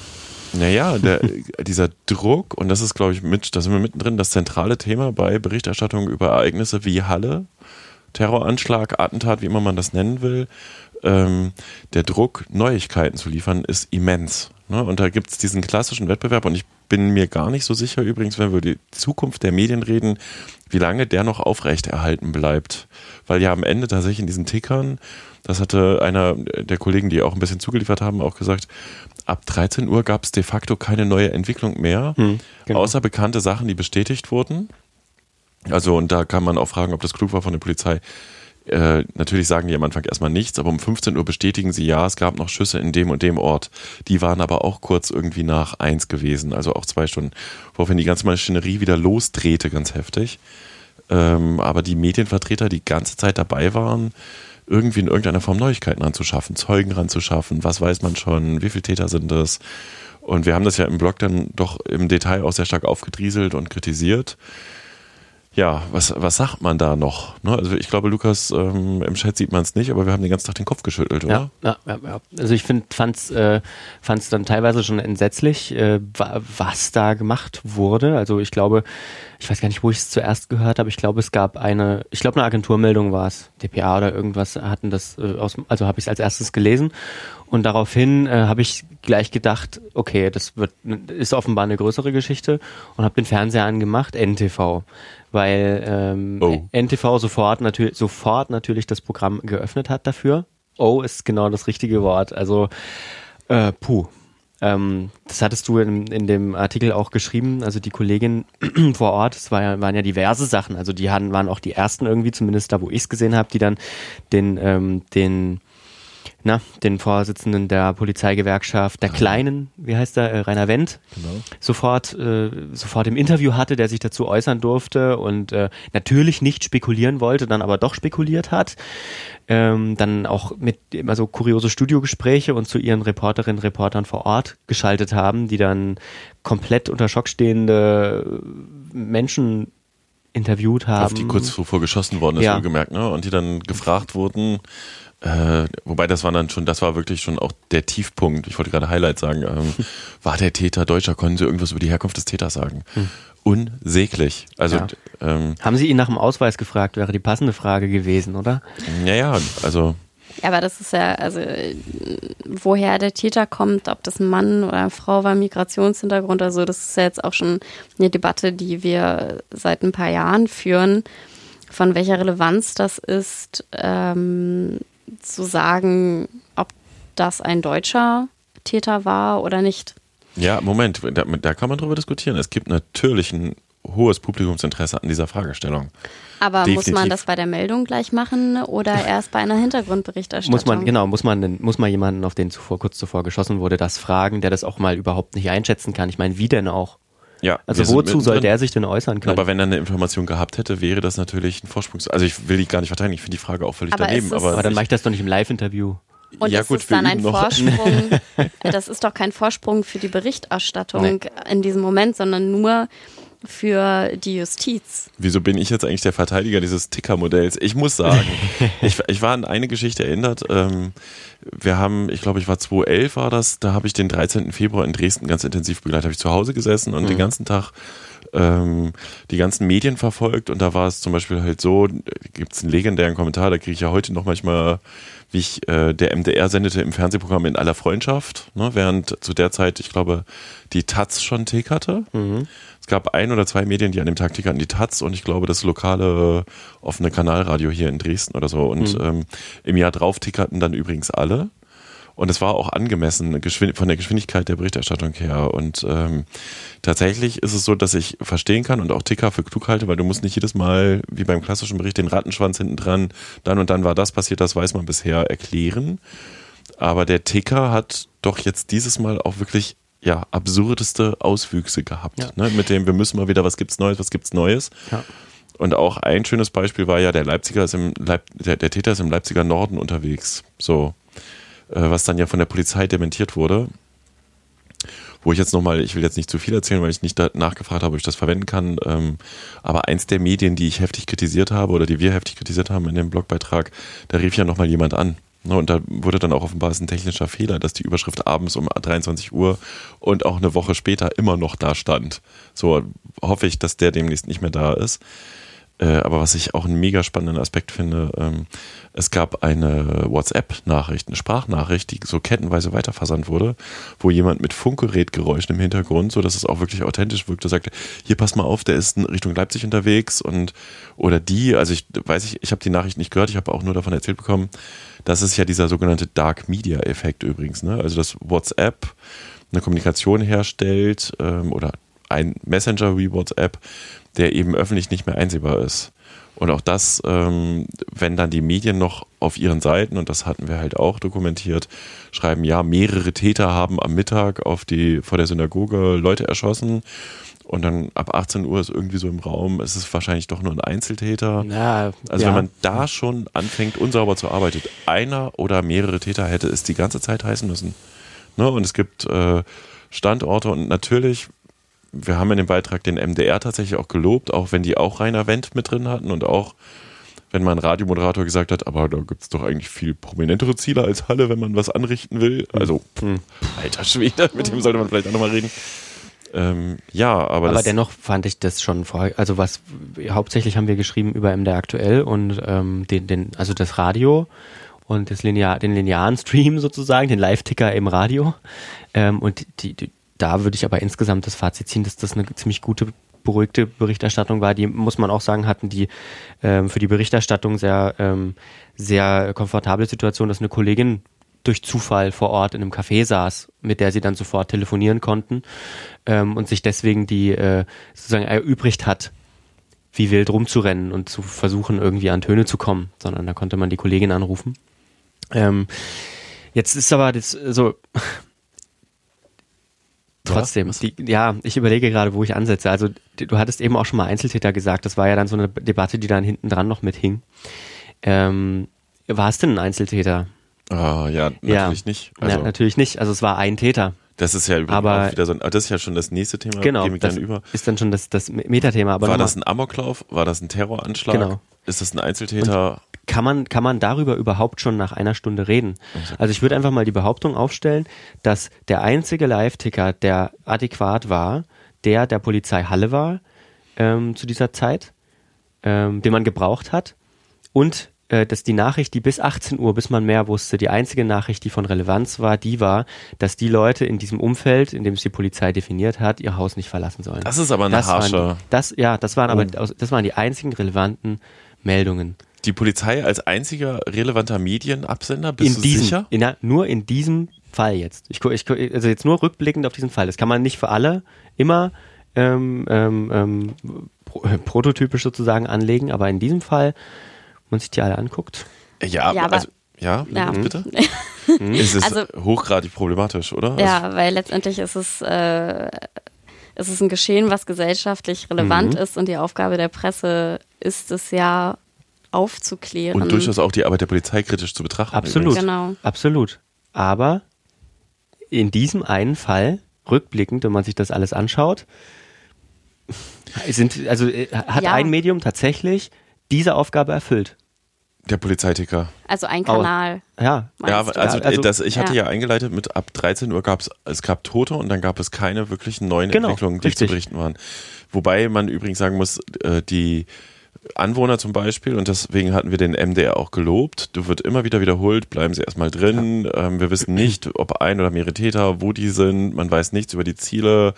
Speaker 3: Naja, der, dieser Druck, und das ist, glaube ich, mit, da sind wir mittendrin, das zentrale Thema bei Berichterstattung über Ereignisse wie Halle, Terroranschlag, Attentat, wie immer man das nennen will. Ähm, der Druck, Neuigkeiten zu liefern, ist immens. Ne? Und da gibt es diesen klassischen Wettbewerb und ich bin mir gar nicht so sicher, übrigens, wenn wir über die Zukunft der Medien reden, wie lange der noch aufrechterhalten bleibt. Weil ja am Ende tatsächlich in diesen Tickern, das hatte einer der Kollegen, die auch ein bisschen zugeliefert haben, auch gesagt, ab 13 Uhr gab es de facto keine neue Entwicklung mehr, hm, genau. außer bekannte Sachen, die bestätigt wurden. Also, und da kann man auch fragen, ob das klug war von der Polizei, äh, natürlich sagen die am Anfang erstmal nichts, aber um 15 Uhr bestätigen sie, ja, es gab noch Schüsse in dem und dem Ort. Die waren aber auch kurz irgendwie nach eins gewesen, also auch zwei Stunden, woraufhin die ganze Maschinerie wieder losdrehte, ganz heftig. Ähm, aber die Medienvertreter die ganze Zeit dabei waren, irgendwie in irgendeiner Form Neuigkeiten ranzuschaffen, Zeugen ranzuschaffen, was weiß man schon, wie viele Täter sind das Und wir haben das ja im Blog dann doch im Detail auch sehr stark aufgedrieselt und kritisiert ja, was, was sagt man da noch? Ne? Also ich glaube, Lukas, ähm, im Chat sieht man es nicht, aber wir haben den ganzen Tag den Kopf geschüttelt, oder?
Speaker 2: Ja, ja, ja. Also ich finde, fand's, äh, dann teilweise schon entsetzlich, äh, was da gemacht wurde. Also ich glaube, ich weiß gar nicht, wo ich es zuerst gehört habe. Ich glaube, es gab eine, ich glaube, eine Agenturmeldung war es, DPA oder irgendwas hatten das äh, aus, also habe ich es als erstes gelesen und daraufhin äh, habe ich gleich gedacht, okay, das wird ist offenbar eine größere Geschichte und habe den Fernseher angemacht, NTV weil ähm, oh. NTV sofort, natürlich sofort natürlich das Programm geöffnet hat dafür. Oh ist genau das richtige Wort. Also äh, puh. Ähm, das hattest du in, in dem Artikel auch geschrieben. Also die Kollegin vor Ort, es war waren ja diverse Sachen. Also die hatten, waren auch die ersten irgendwie, zumindest da, wo ich es gesehen habe, die dann den, ähm, den na, den Vorsitzenden der Polizeigewerkschaft, der Kleinen, wie heißt der, äh, Rainer Wendt, genau. sofort, äh, sofort im Interview hatte, der sich dazu äußern durfte und äh, natürlich nicht spekulieren wollte, dann aber doch spekuliert hat. Ähm, dann auch mit immer so kuriose Studiogespräche und zu ihren Reporterinnen Reportern vor Ort geschaltet haben, die dann komplett unter Schock stehende Menschen interviewt haben. Auf
Speaker 3: die kurz zuvor geschossen worden ist, ja. wohlgemerkt, ne? Und die dann gefragt wurden, äh, wobei das war dann schon, das war wirklich schon auch der Tiefpunkt. Ich wollte gerade Highlight sagen. Ähm, war der Täter Deutscher? Konnten Sie irgendwas über die Herkunft des Täters sagen? Hm. Unsäglich. Also ja.
Speaker 2: ähm, haben Sie ihn nach dem Ausweis gefragt? Wäre die passende Frage gewesen, oder?
Speaker 3: Ja, ja. Also
Speaker 4: aber das ist ja, also woher der Täter kommt, ob das ein Mann oder eine Frau war, Migrationshintergrund, also das ist ja jetzt auch schon eine Debatte, die wir seit ein paar Jahren führen, von welcher Relevanz das ist, ähm, zu sagen, ob das ein deutscher Täter war oder nicht.
Speaker 3: Ja, Moment, da, da kann man drüber diskutieren. Es gibt natürlich ein hohes Publikumsinteresse an dieser Fragestellung.
Speaker 4: Aber Definitiv. muss man das bei der Meldung gleich machen oder erst bei einer Hintergrundberichterstattung?
Speaker 2: Muss man, genau, muss man, muss man jemanden, auf den zuvor, kurz zuvor geschossen wurde, das fragen, der das auch mal überhaupt nicht einschätzen kann. Ich meine, wie denn auch?
Speaker 3: Ja,
Speaker 2: also wozu soll der sich denn äußern können?
Speaker 3: Aber wenn er eine Information gehabt hätte, wäre das natürlich ein Vorsprung. Also ich will die gar nicht verteidigen, ich finde die Frage auch völlig aber daneben.
Speaker 2: Aber, aber, dann mache ich das doch nicht im Live-Interview.
Speaker 4: Und ja, ist gut, es dann ein Vorsprung? das ist doch kein Vorsprung für die Berichterstattung nee. in diesem Moment, sondern nur für die Justiz.
Speaker 3: Wieso bin ich jetzt eigentlich der Verteidiger dieses Ticker-Modells? Ich muss sagen, ich, ich, war an eine Geschichte erinnert. Ähm, wir haben, ich glaube, ich war 2011 war das, da habe ich den 13. Februar in Dresden ganz intensiv begleitet, habe ich zu Hause gesessen und mhm. den ganzen Tag ähm, die ganzen Medien verfolgt und da war es zum Beispiel halt so, gibt es einen legendären Kommentar, da kriege ich ja heute noch manchmal, wie ich, äh, der MDR sendete im Fernsehprogramm in aller Freundschaft, ne, während zu der Zeit, ich glaube, die Taz schon Tick hatte. Mhm. Es gab ein oder zwei Medien, die an dem Tag Tick hatten, die Taz und ich glaube das lokale offene Kanalradio hier in Dresden oder so. Und mhm. ähm, im Jahr drauf tickerten dann übrigens alle. Und es war auch angemessen von der Geschwindigkeit der Berichterstattung her. Und ähm, tatsächlich ist es so, dass ich verstehen kann und auch Ticker für klug halte, weil du musst nicht jedes Mal, wie beim klassischen Bericht, den Rattenschwanz hinten dran, dann und dann war das passiert, das weiß man bisher erklären. Aber der Ticker hat doch jetzt dieses Mal auch wirklich ja, absurdeste Auswüchse gehabt. Ja. Ne? Mit dem, wir müssen mal wieder, was gibt's Neues, was gibt's Neues. Ja. Und auch ein schönes Beispiel war ja, der Leipziger ist im Leip der, der Täter ist im Leipziger Norden unterwegs. So. Äh, was dann ja von der Polizei dementiert wurde. Wo ich jetzt nochmal, ich will jetzt nicht zu viel erzählen, weil ich nicht nachgefragt habe, ob ich das verwenden kann. Ähm, aber eins der Medien, die ich heftig kritisiert habe oder die wir heftig kritisiert haben in dem Blogbeitrag, da rief ja nochmal jemand an. Ne, und da wurde dann auch offenbar es ein technischer Fehler, dass die Überschrift abends um 23 Uhr und auch eine Woche später immer noch da stand. So hoffe ich, dass der demnächst nicht mehr da ist. Äh, aber was ich auch einen mega spannenden Aspekt finde, ähm, es gab eine WhatsApp-Nachricht, eine Sprachnachricht, die so kettenweise weiterversandt wurde, wo jemand mit Funkgerätgeräuschen im Hintergrund, so dass es auch wirklich authentisch wirkte, sagte, hier pass mal auf, der ist in Richtung Leipzig unterwegs und oder die, also ich weiß ich, ich habe die Nachricht nicht gehört, ich habe auch nur davon erzählt bekommen, das ist ja dieser sogenannte Dark Media Effekt übrigens, ne? Also dass WhatsApp eine Kommunikation herstellt ähm, oder ein Messenger wie WhatsApp, der eben öffentlich nicht mehr einsehbar ist. Und auch das, ähm, wenn dann die Medien noch auf ihren Seiten, und das hatten wir halt auch dokumentiert, schreiben, ja, mehrere Täter haben am Mittag auf die, vor der Synagoge Leute erschossen. Und dann ab 18 Uhr ist irgendwie so im Raum, es ist wahrscheinlich doch nur ein Einzeltäter. Ja, also ja. wenn man da schon anfängt, unsauber zu arbeiten, einer oder mehrere Täter hätte es die ganze Zeit heißen müssen. Ne? Und es gibt äh, Standorte und natürlich, wir haben in dem Beitrag den MDR tatsächlich auch gelobt, auch wenn die auch Rainer Wendt mit drin hatten und auch wenn mein Radiomoderator gesagt hat, aber da gibt es doch eigentlich viel prominentere Ziele als Halle, wenn man was anrichten will. Also,
Speaker 2: Hm.
Speaker 3: alter Schwede, mit dem sollte man vielleicht auch nochmal reden. Ähm, ja, aber,
Speaker 2: Aber
Speaker 3: das,
Speaker 2: dennoch fand ich das schon vor, also was, hauptsächlich haben wir geschrieben über MDR aktuell und ähm, den, den, also das Radio und das linear, den linearen Stream sozusagen, den Live-Ticker im Radio. Ähm, und die, die, da würde ich aber insgesamt das Fazit ziehen, dass das eine ziemlich gute, beruhigte Berichterstattung war. Die, muss man auch sagen, hatten die ähm, für die Berichterstattung sehr, ähm, sehr komfortable Situation, dass eine Kollegin durch Zufall vor Ort in einem Café saß, mit der sie dann sofort telefonieren konnten ähm, und sich deswegen die äh, sozusagen erübrigt hat, wie wild rumzurennen und zu versuchen, irgendwie an Töne zu kommen, sondern da konnte man die Kollegin anrufen. Ähm, jetzt ist aber das so. Trotzdem, die, ja, ich überlege gerade, wo ich ansetze. Also, die- du hattest eben auch schon mal Einzeltäter gesagt. Das war ja dann so eine Debatte, die dann hinten dran noch mithing. Ähm, war es denn ein Einzeltäter?
Speaker 3: ah, ja, natürlich
Speaker 2: ja.
Speaker 3: nicht. Also,
Speaker 2: natürlich nicht. Also, es war ein Täter.
Speaker 3: das ist ja übrigens
Speaker 2: aber-
Speaker 3: wieder so ein, das ist ja schon das nächste Thema,
Speaker 2: Genau,
Speaker 3: gehen wir
Speaker 2: das
Speaker 3: gerne über.
Speaker 2: ist dann schon das, das Metathema. Aber
Speaker 3: War das ein Amoklauf? War das ein Terroranschlag?
Speaker 2: Genau.
Speaker 3: Ist das ein Einzeltäter?
Speaker 2: Kann man, kann man darüber überhaupt schon nach einer Stunde reden? Also ich würde einfach mal die Behauptung aufstellen, dass der einzige Live-Ticker, der adäquat war, der der Polizei Halle war ähm, zu dieser Zeit, ähm, den man gebraucht hat und äh, dass die Nachricht, die bis 18 Uhr, bis man mehr wusste, die einzige Nachricht, die von Relevanz war, die war, dass die Leute in diesem Umfeld, in dem es die Polizei definiert hat, ihr Haus nicht verlassen sollen.
Speaker 3: Das ist aber eine
Speaker 2: das
Speaker 3: harsche.
Speaker 2: Waren das, ja, das waren aber aus- das waren die einzigen relevanten Meldungen.
Speaker 3: Die Polizei als einziger relevanter Medienabsender? Bist
Speaker 2: in
Speaker 3: du
Speaker 2: diesem,
Speaker 3: sicher?
Speaker 2: In, nur in diesem Fall jetzt. Ich, ich, also jetzt nur rückblickend auf diesen Fall. Das kann man nicht für alle immer ähm, ähm, ähm, pro, äh, prototypisch sozusagen anlegen, aber in diesem Fall, wenn man sich die alle anguckt,
Speaker 3: Ja,
Speaker 4: Ja, aber-
Speaker 3: also, ja,
Speaker 4: Ja.
Speaker 3: bitte? Es ist
Speaker 4: Also-
Speaker 3: hochgradig problematisch, oder? Also,
Speaker 4: Ja, weil letztendlich ist es, äh, es ist ein Geschehen, was gesellschaftlich relevant ist und die Aufgabe der Presse ist es ja aufzuklären.
Speaker 3: und durchaus auch die Arbeit der Polizei kritisch zu betrachten.
Speaker 2: Absolut.
Speaker 4: Genau.
Speaker 2: absolut. Aber in diesem einen Fall, rückblickend, wenn man sich das alles anschaut, sind, also äh, hat
Speaker 4: Ja.
Speaker 2: ein Medium tatsächlich diese Aufgabe erfüllt.
Speaker 3: Der Polizeiticker.
Speaker 4: Also ein Kanal.
Speaker 2: Ja,
Speaker 3: Ja,
Speaker 4: du?
Speaker 3: also,
Speaker 2: Ja, also-
Speaker 3: das, ich hatte ja.
Speaker 4: ja.
Speaker 3: eingeleitet mit ab 13 Uhr gab es, es gab Tote und dann gab es keine wirklichen neuen
Speaker 2: Genau,
Speaker 3: Entwicklungen, die
Speaker 2: richtig.
Speaker 3: zu berichten waren. Wobei man übrigens sagen muss, äh, die Anwohner zum Beispiel, und deswegen hatten wir den MDR auch gelobt, du wird immer wieder wiederholt, bleiben sie erstmal drin, ähm, wir wissen nicht, ob ein oder mehrere Täter, wo die sind, man weiß nichts über die Ziele.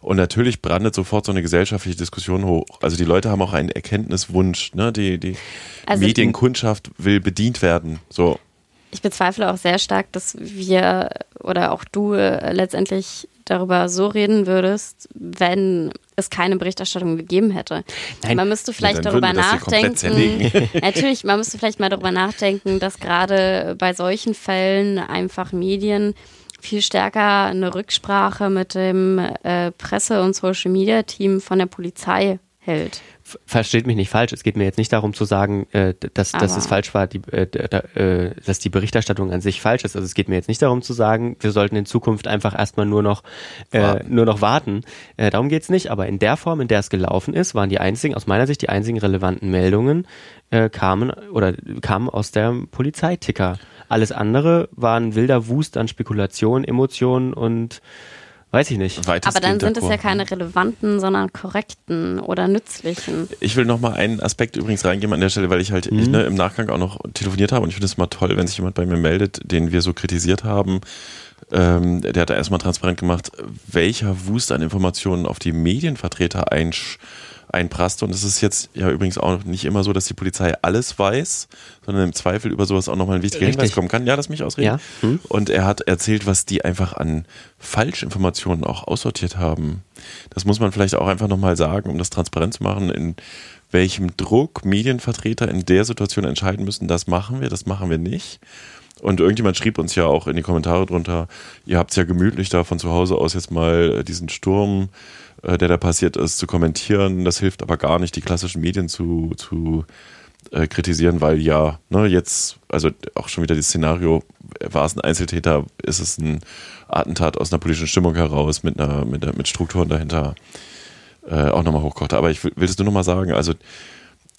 Speaker 3: Und natürlich brandet sofort so eine gesellschaftliche Diskussion hoch. Also die Leute haben auch einen Erkenntniswunsch, ne? Die, die
Speaker 4: Also-
Speaker 3: Medienkundschaft will bedient werden. So.
Speaker 4: Ich bezweifle auch sehr stark, dass wir oder auch du äh, letztendlich darüber so reden würdest, wenn es keine Berichterstattung gegeben hätte.
Speaker 2: Nein.
Speaker 4: Man müsste vielleicht darüber nachdenken. Natürlich, man müsste vielleicht mal darüber nachdenken, dass gerade bei solchen Fällen einfach Medien viel stärker eine Rücksprache mit dem äh, Presse- und Social-Media-Team von der Polizei hält.
Speaker 2: Versteht mich nicht falsch. Es geht mir jetzt nicht darum zu sagen, äh, dass, dass es falsch war, die, äh, äh, dass die Berichterstattung an sich falsch ist. Also es geht mir jetzt nicht darum zu sagen, wir sollten in Zukunft einfach erstmal nur noch äh,
Speaker 3: Warten.
Speaker 2: nur noch warten. Äh, darum geht's nicht. Aber in der Form, in der es gelaufen ist, waren die einzigen, aus meiner Sicht die einzigen relevanten Meldungen äh, kamen oder kamen aus der Polizeiticker. Alles andere war ein wilder Wust an Spekulation, Emotionen und weiß ich nicht.
Speaker 4: Aber dann sind es ja keine relevanten, sondern korrekten oder nützlichen.
Speaker 3: Ich will noch mal einen Aspekt übrigens reingeben an der Stelle, weil ich halt ich, ne, im Nachgang auch noch telefoniert habe und ich finde es mal toll, wenn sich jemand bei mir meldet, den wir so kritisiert haben. Ähm, der hat da erstmal transparent gemacht, welcher Wust an Informationen auf die Medienvertreter einsch einprasste. Und es ist jetzt ja übrigens auch nicht immer so, dass die Polizei alles weiß, sondern im Zweifel über sowas auch nochmal ein wichtiger
Speaker 2: Richtig.
Speaker 3: Hinweis kommen kann. Ja, lass mich ausreden.
Speaker 2: Ja. Hm.
Speaker 3: Und er hat erzählt, was die einfach an Falschinformationen auch aussortiert haben. Das muss man vielleicht auch einfach nochmal sagen, um das transparent zu machen, in welchem Druck Medienvertreter in der Situation entscheiden müssen, das machen wir, das machen wir nicht. Und irgendjemand schrieb uns ja auch in die Kommentare drunter, ihr habt es ja gemütlich da von zu Hause aus jetzt mal äh, diesen Sturm, äh, der da passiert ist, zu kommentieren. Das hilft aber gar nicht, die klassischen Medien zu, zu äh, kritisieren, weil ja, ne, jetzt, also auch schon wieder das Szenario, war es ein Einzeltäter, ist es ein Attentat aus einer politischen Stimmung heraus mit einer, mit, mit Strukturen dahinter äh, auch nochmal hochkocht. Aber ich will, will es nur nochmal sagen, also äh,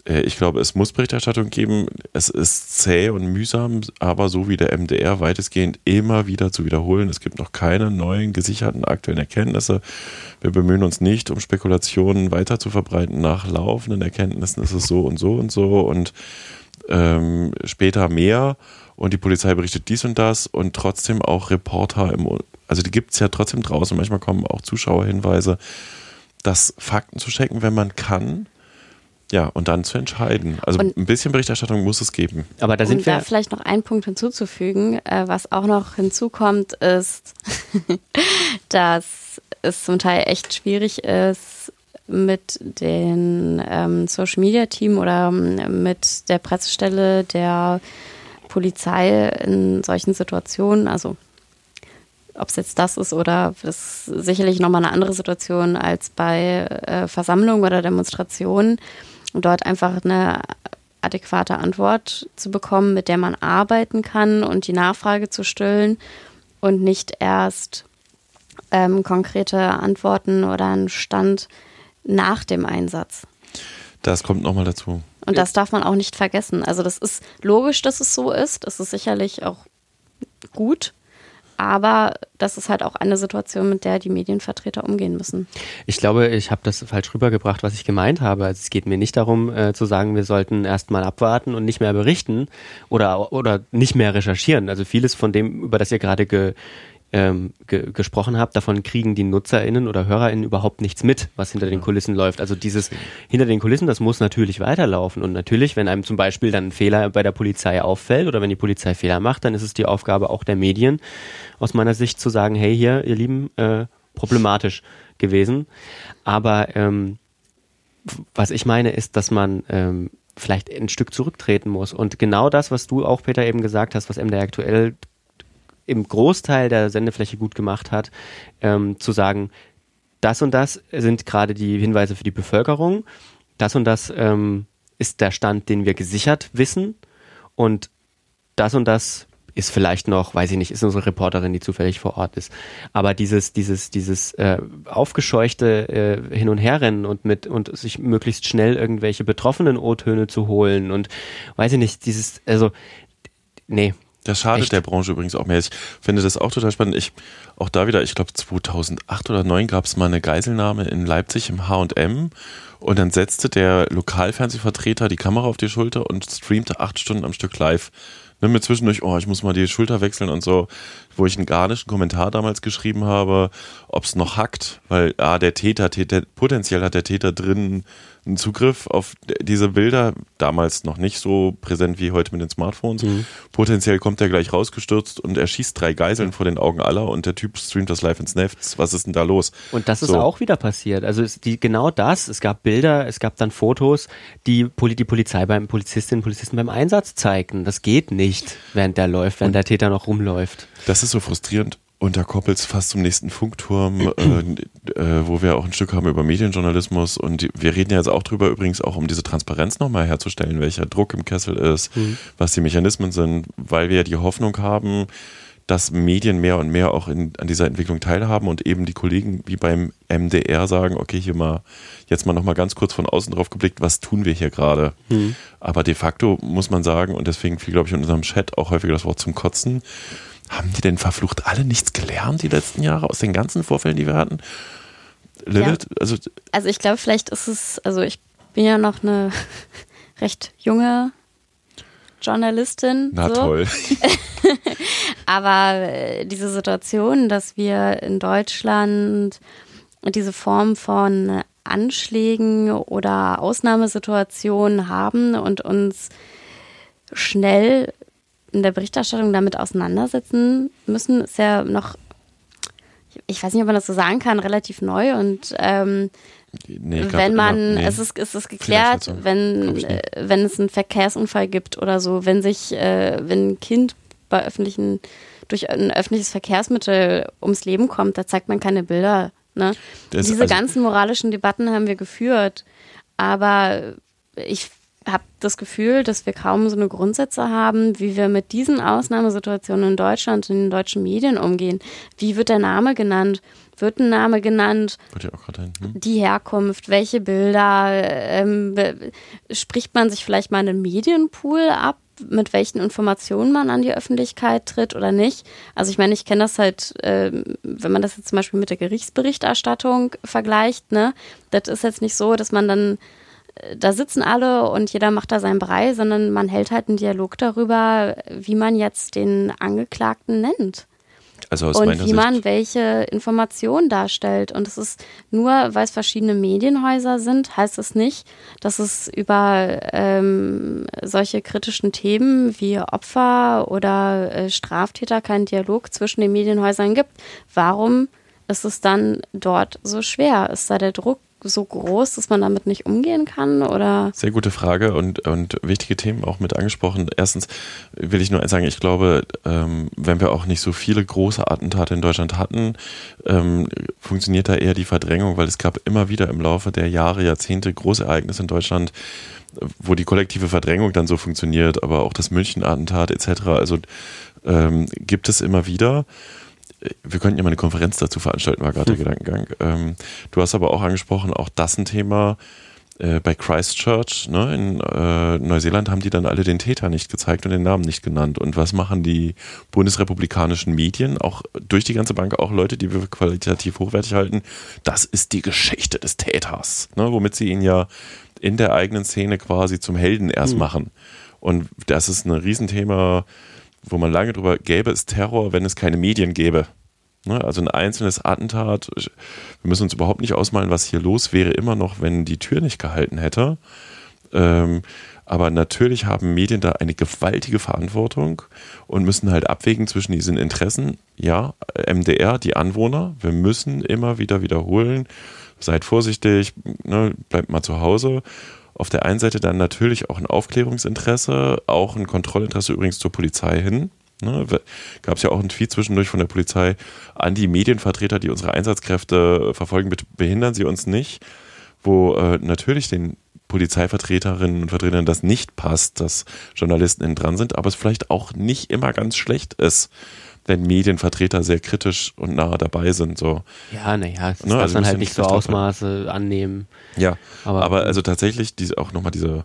Speaker 3: ich glaube, es muss Berichterstattung geben. Es ist zäh und mühsam, aber so wie der MDR weitestgehend immer wieder zu wiederholen. Es gibt noch keine neuen gesicherten aktuellen Erkenntnisse. Wir bemühen uns nicht, um Spekulationen weiter zu verbreiten. Nach laufenden Erkenntnissen ist es so und so und so und ähm, später mehr. Und die Polizei berichtet dies und das und trotzdem auch Reporter im, also die gibt es ja trotzdem draußen. Manchmal kommen auch Zuschauerhinweise, dass Fakten zu checken, wenn man kann ja, und dann zu entscheiden. Also und ein bisschen Berichterstattung muss es geben.
Speaker 4: Aber da sind um wir. Da vielleicht noch einen Punkt hinzuzufügen, äh, was auch noch hinzukommt, ist, dass es zum Teil echt schwierig ist, mit den ähm, Social Media Team oder ähm, mit der Pressestelle der Polizei in solchen Situationen, also ob es jetzt das ist oder das ist sicherlich nochmal eine andere Situation als bei äh, Versammlungen oder Demonstrationen und dort einfach eine adäquate Antwort zu bekommen, mit der man arbeiten kann und die Nachfrage zu stillen und nicht erst ähm, konkrete Antworten oder einen Stand nach dem Einsatz.
Speaker 3: Das kommt nochmal dazu.
Speaker 4: Und das darf man auch nicht vergessen. Also das ist logisch, dass es so ist. Das ist sicherlich auch gut. Aber das ist halt auch eine Situation, mit der die Medienvertreter umgehen müssen.
Speaker 2: Ich glaube, ich habe das falsch rübergebracht, was ich gemeint habe. Also es geht mir nicht darum äh, zu sagen, wir sollten erstmal abwarten und nicht mehr berichten oder, oder nicht mehr recherchieren. Also vieles von dem, über das ihr gerade ge, ähm, ge gesprochen habt, davon kriegen die NutzerInnen oder HörerInnen überhaupt nichts mit, was hinter den Kulissen läuft. Also dieses hinter den Kulissen, das muss natürlich weiterlaufen. Und natürlich, wenn einem zum Beispiel dann ein Fehler bei der Polizei auffällt oder wenn die Polizei Fehler macht, dann ist es die Aufgabe auch der Medien, aus meiner Sicht zu sagen, hey hier, ihr Lieben, äh, problematisch gewesen. Aber ähm, was ich meine, ist, dass man ähm, vielleicht ein Stück zurücktreten muss. Und genau das, was du auch, Peter, eben gesagt hast, was MDR aktuell im Großteil der Sendefläche gut gemacht hat, ähm, zu sagen, das und das sind gerade die Hinweise für die Bevölkerung, das und das ähm, ist der Stand, den wir gesichert wissen. Und das und das ist vielleicht noch, weiß ich nicht, ist unsere Reporterin, die zufällig vor Ort ist. Aber dieses, dieses, dieses äh, aufgescheuchte äh, Hin- und Herrennen und mit und sich möglichst schnell irgendwelche betroffenen O-Töne zu holen und weiß ich nicht, dieses, also nee,
Speaker 3: das schadet Echt? der Branche übrigens auch mehr. Ich finde das auch total spannend. Ich, auch da wieder, ich glaube 2008 oder 2009 gab es mal eine Geiselnahme in Leipzig im H&M und dann setzte der Lokalfernsehvertreter die Kamera auf die Schulter und streamte acht Stunden am Stück live. Ne, mit zwischendurch, oh, ich muss mal die Schulter wechseln und so, wo ich einen garnischen Kommentar damals geschrieben habe, ob es noch hackt, weil ah, der Täter, Täter, potenziell hat der Täter drin einen Zugriff auf diese Bilder, damals noch nicht so präsent wie heute mit den Smartphones. Mhm. Potenziell kommt er gleich rausgestürzt und er schießt drei Geiseln vor den Augen aller und der Typ streamt das live ins Netz. Was ist denn da los?
Speaker 2: Und das ist so. auch wieder passiert. Also die, genau das, es gab Bilder, es gab dann Fotos, die die Polizei beim Polizistinnen und Polizisten beim Einsatz zeigten. Das geht nicht, während der läuft, wenn der Täter noch rumläuft.
Speaker 3: Das ist so frustrierend. Und da koppelt es fast zum nächsten Funkturm, äh, äh, wo wir auch ein Stück haben über Medienjournalismus. Und wir reden ja jetzt auch drüber, übrigens auch um diese Transparenz nochmal herzustellen, welcher Druck im Kessel ist, mhm. was die Mechanismen sind, weil wir ja die Hoffnung haben, dass Medien mehr und mehr auch in, an dieser Entwicklung teilhaben und eben die Kollegen wie beim MDR sagen, okay, hier mal, jetzt mal nochmal ganz kurz von außen drauf geblickt, was tun wir hier gerade? Mhm. Aber de facto muss man sagen, und deswegen fiel, glaube ich, in unserem Chat auch häufiger das Wort zum Kotzen, haben die denn verflucht alle nichts gelernt die letzten Jahre aus den ganzen Vorfällen, die wir hatten?
Speaker 4: Lilith, ja. also, also ich glaube, vielleicht ist es, also ich bin ja noch eine recht junge Journalistin.
Speaker 3: Na so. toll.
Speaker 4: Aber äh, diese Situation, dass wir in Deutschland diese Form von Anschlägen oder Ausnahmesituationen haben und uns schnell in der Berichterstattung damit auseinandersetzen müssen, ist ja noch, ich weiß nicht, ob man das so sagen kann, relativ neu und ähm, nee, glaub, wenn man, nee. es ist, es ist geklärt, wenn, äh, wenn es einen Verkehrsunfall gibt oder so, wenn sich, äh, wenn ein Kind bei öffentlichen, durch ein öffentliches Verkehrsmittel ums Leben kommt, da zeigt man keine Bilder. Ne? Diese also ganzen moralischen Debatten haben wir geführt, aber ich habe das Gefühl, dass wir kaum so eine Grundsätze haben, wie wir mit diesen Ausnahmesituationen in Deutschland und in den deutschen Medien umgehen. Wie wird der Name genannt? Wird ein Name genannt?
Speaker 3: Wird ja auch gerade hin. Hm?
Speaker 4: Die Herkunft, welche Bilder? Ähm, spricht man sich vielleicht mal einen Medienpool ab? mit welchen Informationen man an die Öffentlichkeit tritt oder nicht. Also ich meine, ich kenne das halt, ähm, wenn man das jetzt zum Beispiel mit der Gerichtsberichterstattung vergleicht, ne, das ist jetzt nicht so, dass man dann äh, da sitzen alle und jeder macht da seinen Brei, sondern man hält halt einen Dialog darüber, wie man jetzt den Angeklagten nennt
Speaker 3: Also aus
Speaker 4: und
Speaker 3: meiner
Speaker 4: wie man
Speaker 3: Sicht.
Speaker 4: welche Informationen darstellt. Und es ist nur, weil es verschiedene Medienhäuser sind, heißt es nicht, dass es über ähm, solche kritischen Themen wie Opfer oder äh, Straftäter keinen Dialog zwischen den Medienhäusern gibt. Warum ist es dann dort so schwer? Ist da der Druck so groß, dass man damit nicht umgehen kann? Oder
Speaker 3: Sehr gute Frage und, und wichtige Themen auch mit angesprochen. Erstens will ich nur eins sagen, ich glaube, ähm, wenn wir auch nicht so viele große Attentate in Deutschland hatten, ähm, funktioniert da eher die Verdrängung, weil es gab immer wieder im Laufe der Jahre, Jahrzehnte Großereignisse in Deutschland, wo die kollektive Verdrängung dann so funktioniert, aber auch das München-Attentat etc. Also ähm, gibt es immer wieder. Wir könnten ja mal eine Konferenz dazu veranstalten, war gerade der Gedankengang. Ähm, du hast aber auch angesprochen, auch das ein Thema äh, bei Christchurch ne, in äh, Neuseeland haben die dann alle den Täter nicht gezeigt und den Namen nicht genannt. Und was machen die bundesrepublikanischen Medien, auch durch die ganze Bank, auch Leute, die wir für qualitativ hochwertig halten? Das ist die Geschichte des Täters, ne, womit sie ihn ja in der eigenen Szene quasi zum Helden erst machen. Und das ist ein Riesenthema, wo man lange drüber gäbe es Terror, wenn es keine Medien gäbe. Ne, Also ein einzelnes Attentat, wir müssen uns überhaupt nicht ausmalen, was hier los wäre, immer noch, wenn die Tür nicht gehalten hätte. Ähm, aber natürlich haben Medien da eine gewaltige Verantwortung und müssen halt abwägen zwischen diesen Interessen. Ja, MDR, die Anwohner, wir müssen immer wieder wiederholen, seid vorsichtig, ne, bleibt mal zu Hause. Auf der einen Seite dann natürlich auch ein Aufklärungsinteresse, auch ein Kontrollinteresse übrigens zur Polizei hin. Ne, Gab es ja auch einen Tweet zwischendurch von der Polizei an die Medienvertreter, die unsere Einsatzkräfte verfolgen, behindern sie uns nicht, wo äh, natürlich den Polizeivertreterinnen und Vertretern das nicht passt, dass Journalisten innen dran sind, aber es vielleicht auch nicht immer ganz schlecht ist, wenn Medienvertreter sehr kritisch und nah dabei sind. So.
Speaker 2: Ja, naja, das
Speaker 3: Ne,
Speaker 2: darf
Speaker 3: also
Speaker 2: man
Speaker 3: muss
Speaker 2: halt
Speaker 3: ja
Speaker 2: nicht so Ausmaße annehmen.
Speaker 3: Ja,
Speaker 2: Aber-
Speaker 3: aber, also tatsächlich diese, auch nochmal diese,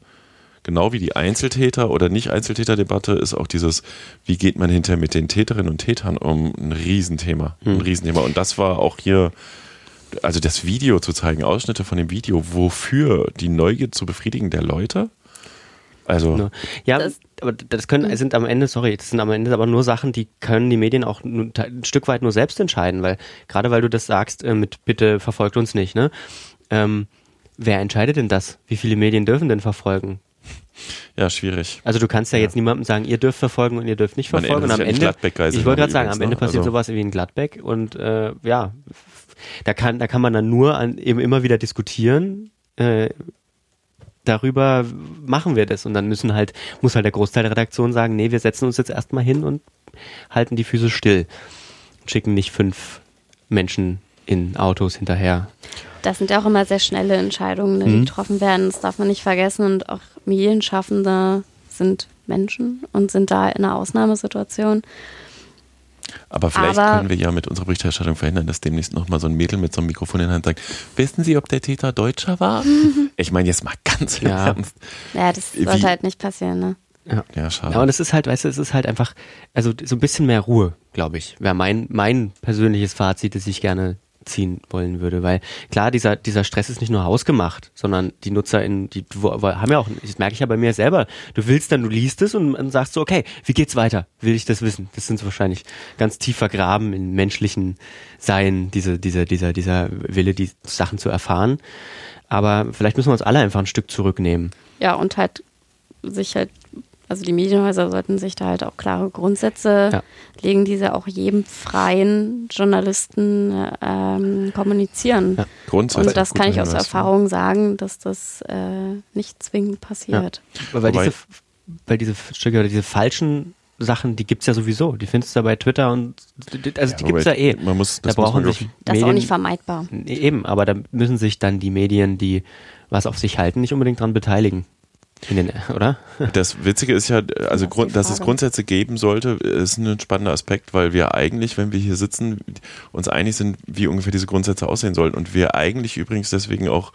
Speaker 3: genau wie die Einzeltäter- oder Nicht-Einzeltäter-Debatte ist auch dieses, wie geht man hinterher mit den Täterinnen und Tätern um, ein Riesenthema. Ein
Speaker 2: Hm.
Speaker 3: Riesenthema. Und das war auch hier, also das Video zu zeigen, Ausschnitte von dem Video, wofür die Neugier zu befriedigen der Leute. Also?
Speaker 2: Ja,
Speaker 4: Das-
Speaker 2: aber das können, sind am Ende, sorry, das sind am Ende aber nur Sachen, die können die Medien auch nur, ein Stück weit nur selbst entscheiden, weil gerade weil du das sagst, äh, mit bitte verfolgt uns nicht, ne? Ähm, wer entscheidet denn das? Wie viele Medien dürfen denn verfolgen?
Speaker 3: ja, schwierig.
Speaker 2: Also du kannst ja,
Speaker 3: Ja.
Speaker 2: jetzt niemandem sagen, ihr dürft verfolgen und ihr dürft nicht verfolgen. Und am Ende,
Speaker 3: Gladbeck-Geiselnahme
Speaker 2: ich wollte gerade sagen, am Ende
Speaker 3: ne?
Speaker 2: passiert
Speaker 3: Also-
Speaker 2: sowas wie in Gladbeck und äh, ja, da kann, da kann man dann nur an, eben immer wieder diskutieren. Äh, darüber machen wir das und dann müssen halt muss halt der Großteil der Redaktion sagen, nee, wir setzen uns jetzt erstmal hin und halten die Füße still und schicken nicht fünf Menschen in Autos hinterher.
Speaker 4: Das sind ja auch immer sehr schnelle Entscheidungen, ne, die
Speaker 2: Mhm.
Speaker 4: getroffen werden. Das darf man nicht vergessen. Und auch Medienschaffende sind Menschen und sind da in einer Ausnahmesituation.
Speaker 3: Aber vielleicht
Speaker 4: Aber-
Speaker 3: können wir ja mit unserer Berichterstattung verhindern, dass demnächst nochmal so ein Mädel mit so einem Mikrofon in der Hand sagt, wissen Sie, ob der Täter Deutscher war? ich meine jetzt mal ganz im
Speaker 2: Ja.
Speaker 3: Ernst.
Speaker 4: Ja, das
Speaker 3: Wie-
Speaker 4: sollte halt nicht passieren. Ne?
Speaker 3: Ja, schade.
Speaker 2: Ja, und es ist halt, weißt du, es ist halt einfach, also so ein bisschen mehr Ruhe, glaube ich, wäre mein, mein persönliches Fazit, das ich gerne ziehen wollen würde, weil klar, dieser, dieser Stress ist nicht nur hausgemacht, sondern die Nutzer in, die haben ja auch, das merke ich ja bei mir selber, du willst dann, du liest es und, und sagst so, okay, wie geht's weiter? Will ich das wissen? Das sind wahrscheinlich ganz tief vergraben im menschlichen Sein, diese, diese, dieser, dieser Wille, die Sachen zu erfahren. Aber vielleicht müssen wir uns alle einfach ein Stück zurücknehmen.
Speaker 4: Ja, und halt sich halt, also die Medienhäuser sollten sich da halt auch klare Grundsätze
Speaker 2: Ja.
Speaker 4: legen, die sie auch jedem freien Journalisten ähm, kommunizieren.
Speaker 2: Ja.
Speaker 3: Grundsätzlich
Speaker 4: Und das kann ich aus
Speaker 3: Hinweis.
Speaker 4: Erfahrung sagen, dass das äh, nicht zwingend passiert.
Speaker 2: Weil
Speaker 3: Wobei-
Speaker 2: diese, weil diese Stücke oder diese falschen Sachen, die gibt's ja sowieso. Die findest du ja bei Twitter und also die gibt's ja
Speaker 3: wobei,
Speaker 2: eh.
Speaker 3: Man muss,
Speaker 2: da
Speaker 3: das muss
Speaker 2: brauchen
Speaker 3: man,
Speaker 2: sich
Speaker 3: glaub
Speaker 4: Das ist auch
Speaker 2: Medien
Speaker 4: nicht vermeidbar.
Speaker 2: eben, aber da müssen sich dann die Medien, die was auf sich halten, nicht unbedingt dran beteiligen. In den, oder?
Speaker 3: Das Witzige ist ja, also
Speaker 4: Das ist
Speaker 3: dass es. Grundsätze geben sollte, ist ein spannender Aspekt, weil wir eigentlich, wenn wir hier sitzen, uns einig sind, wie ungefähr diese Grundsätze aussehen sollten. Und wir eigentlich übrigens deswegen auch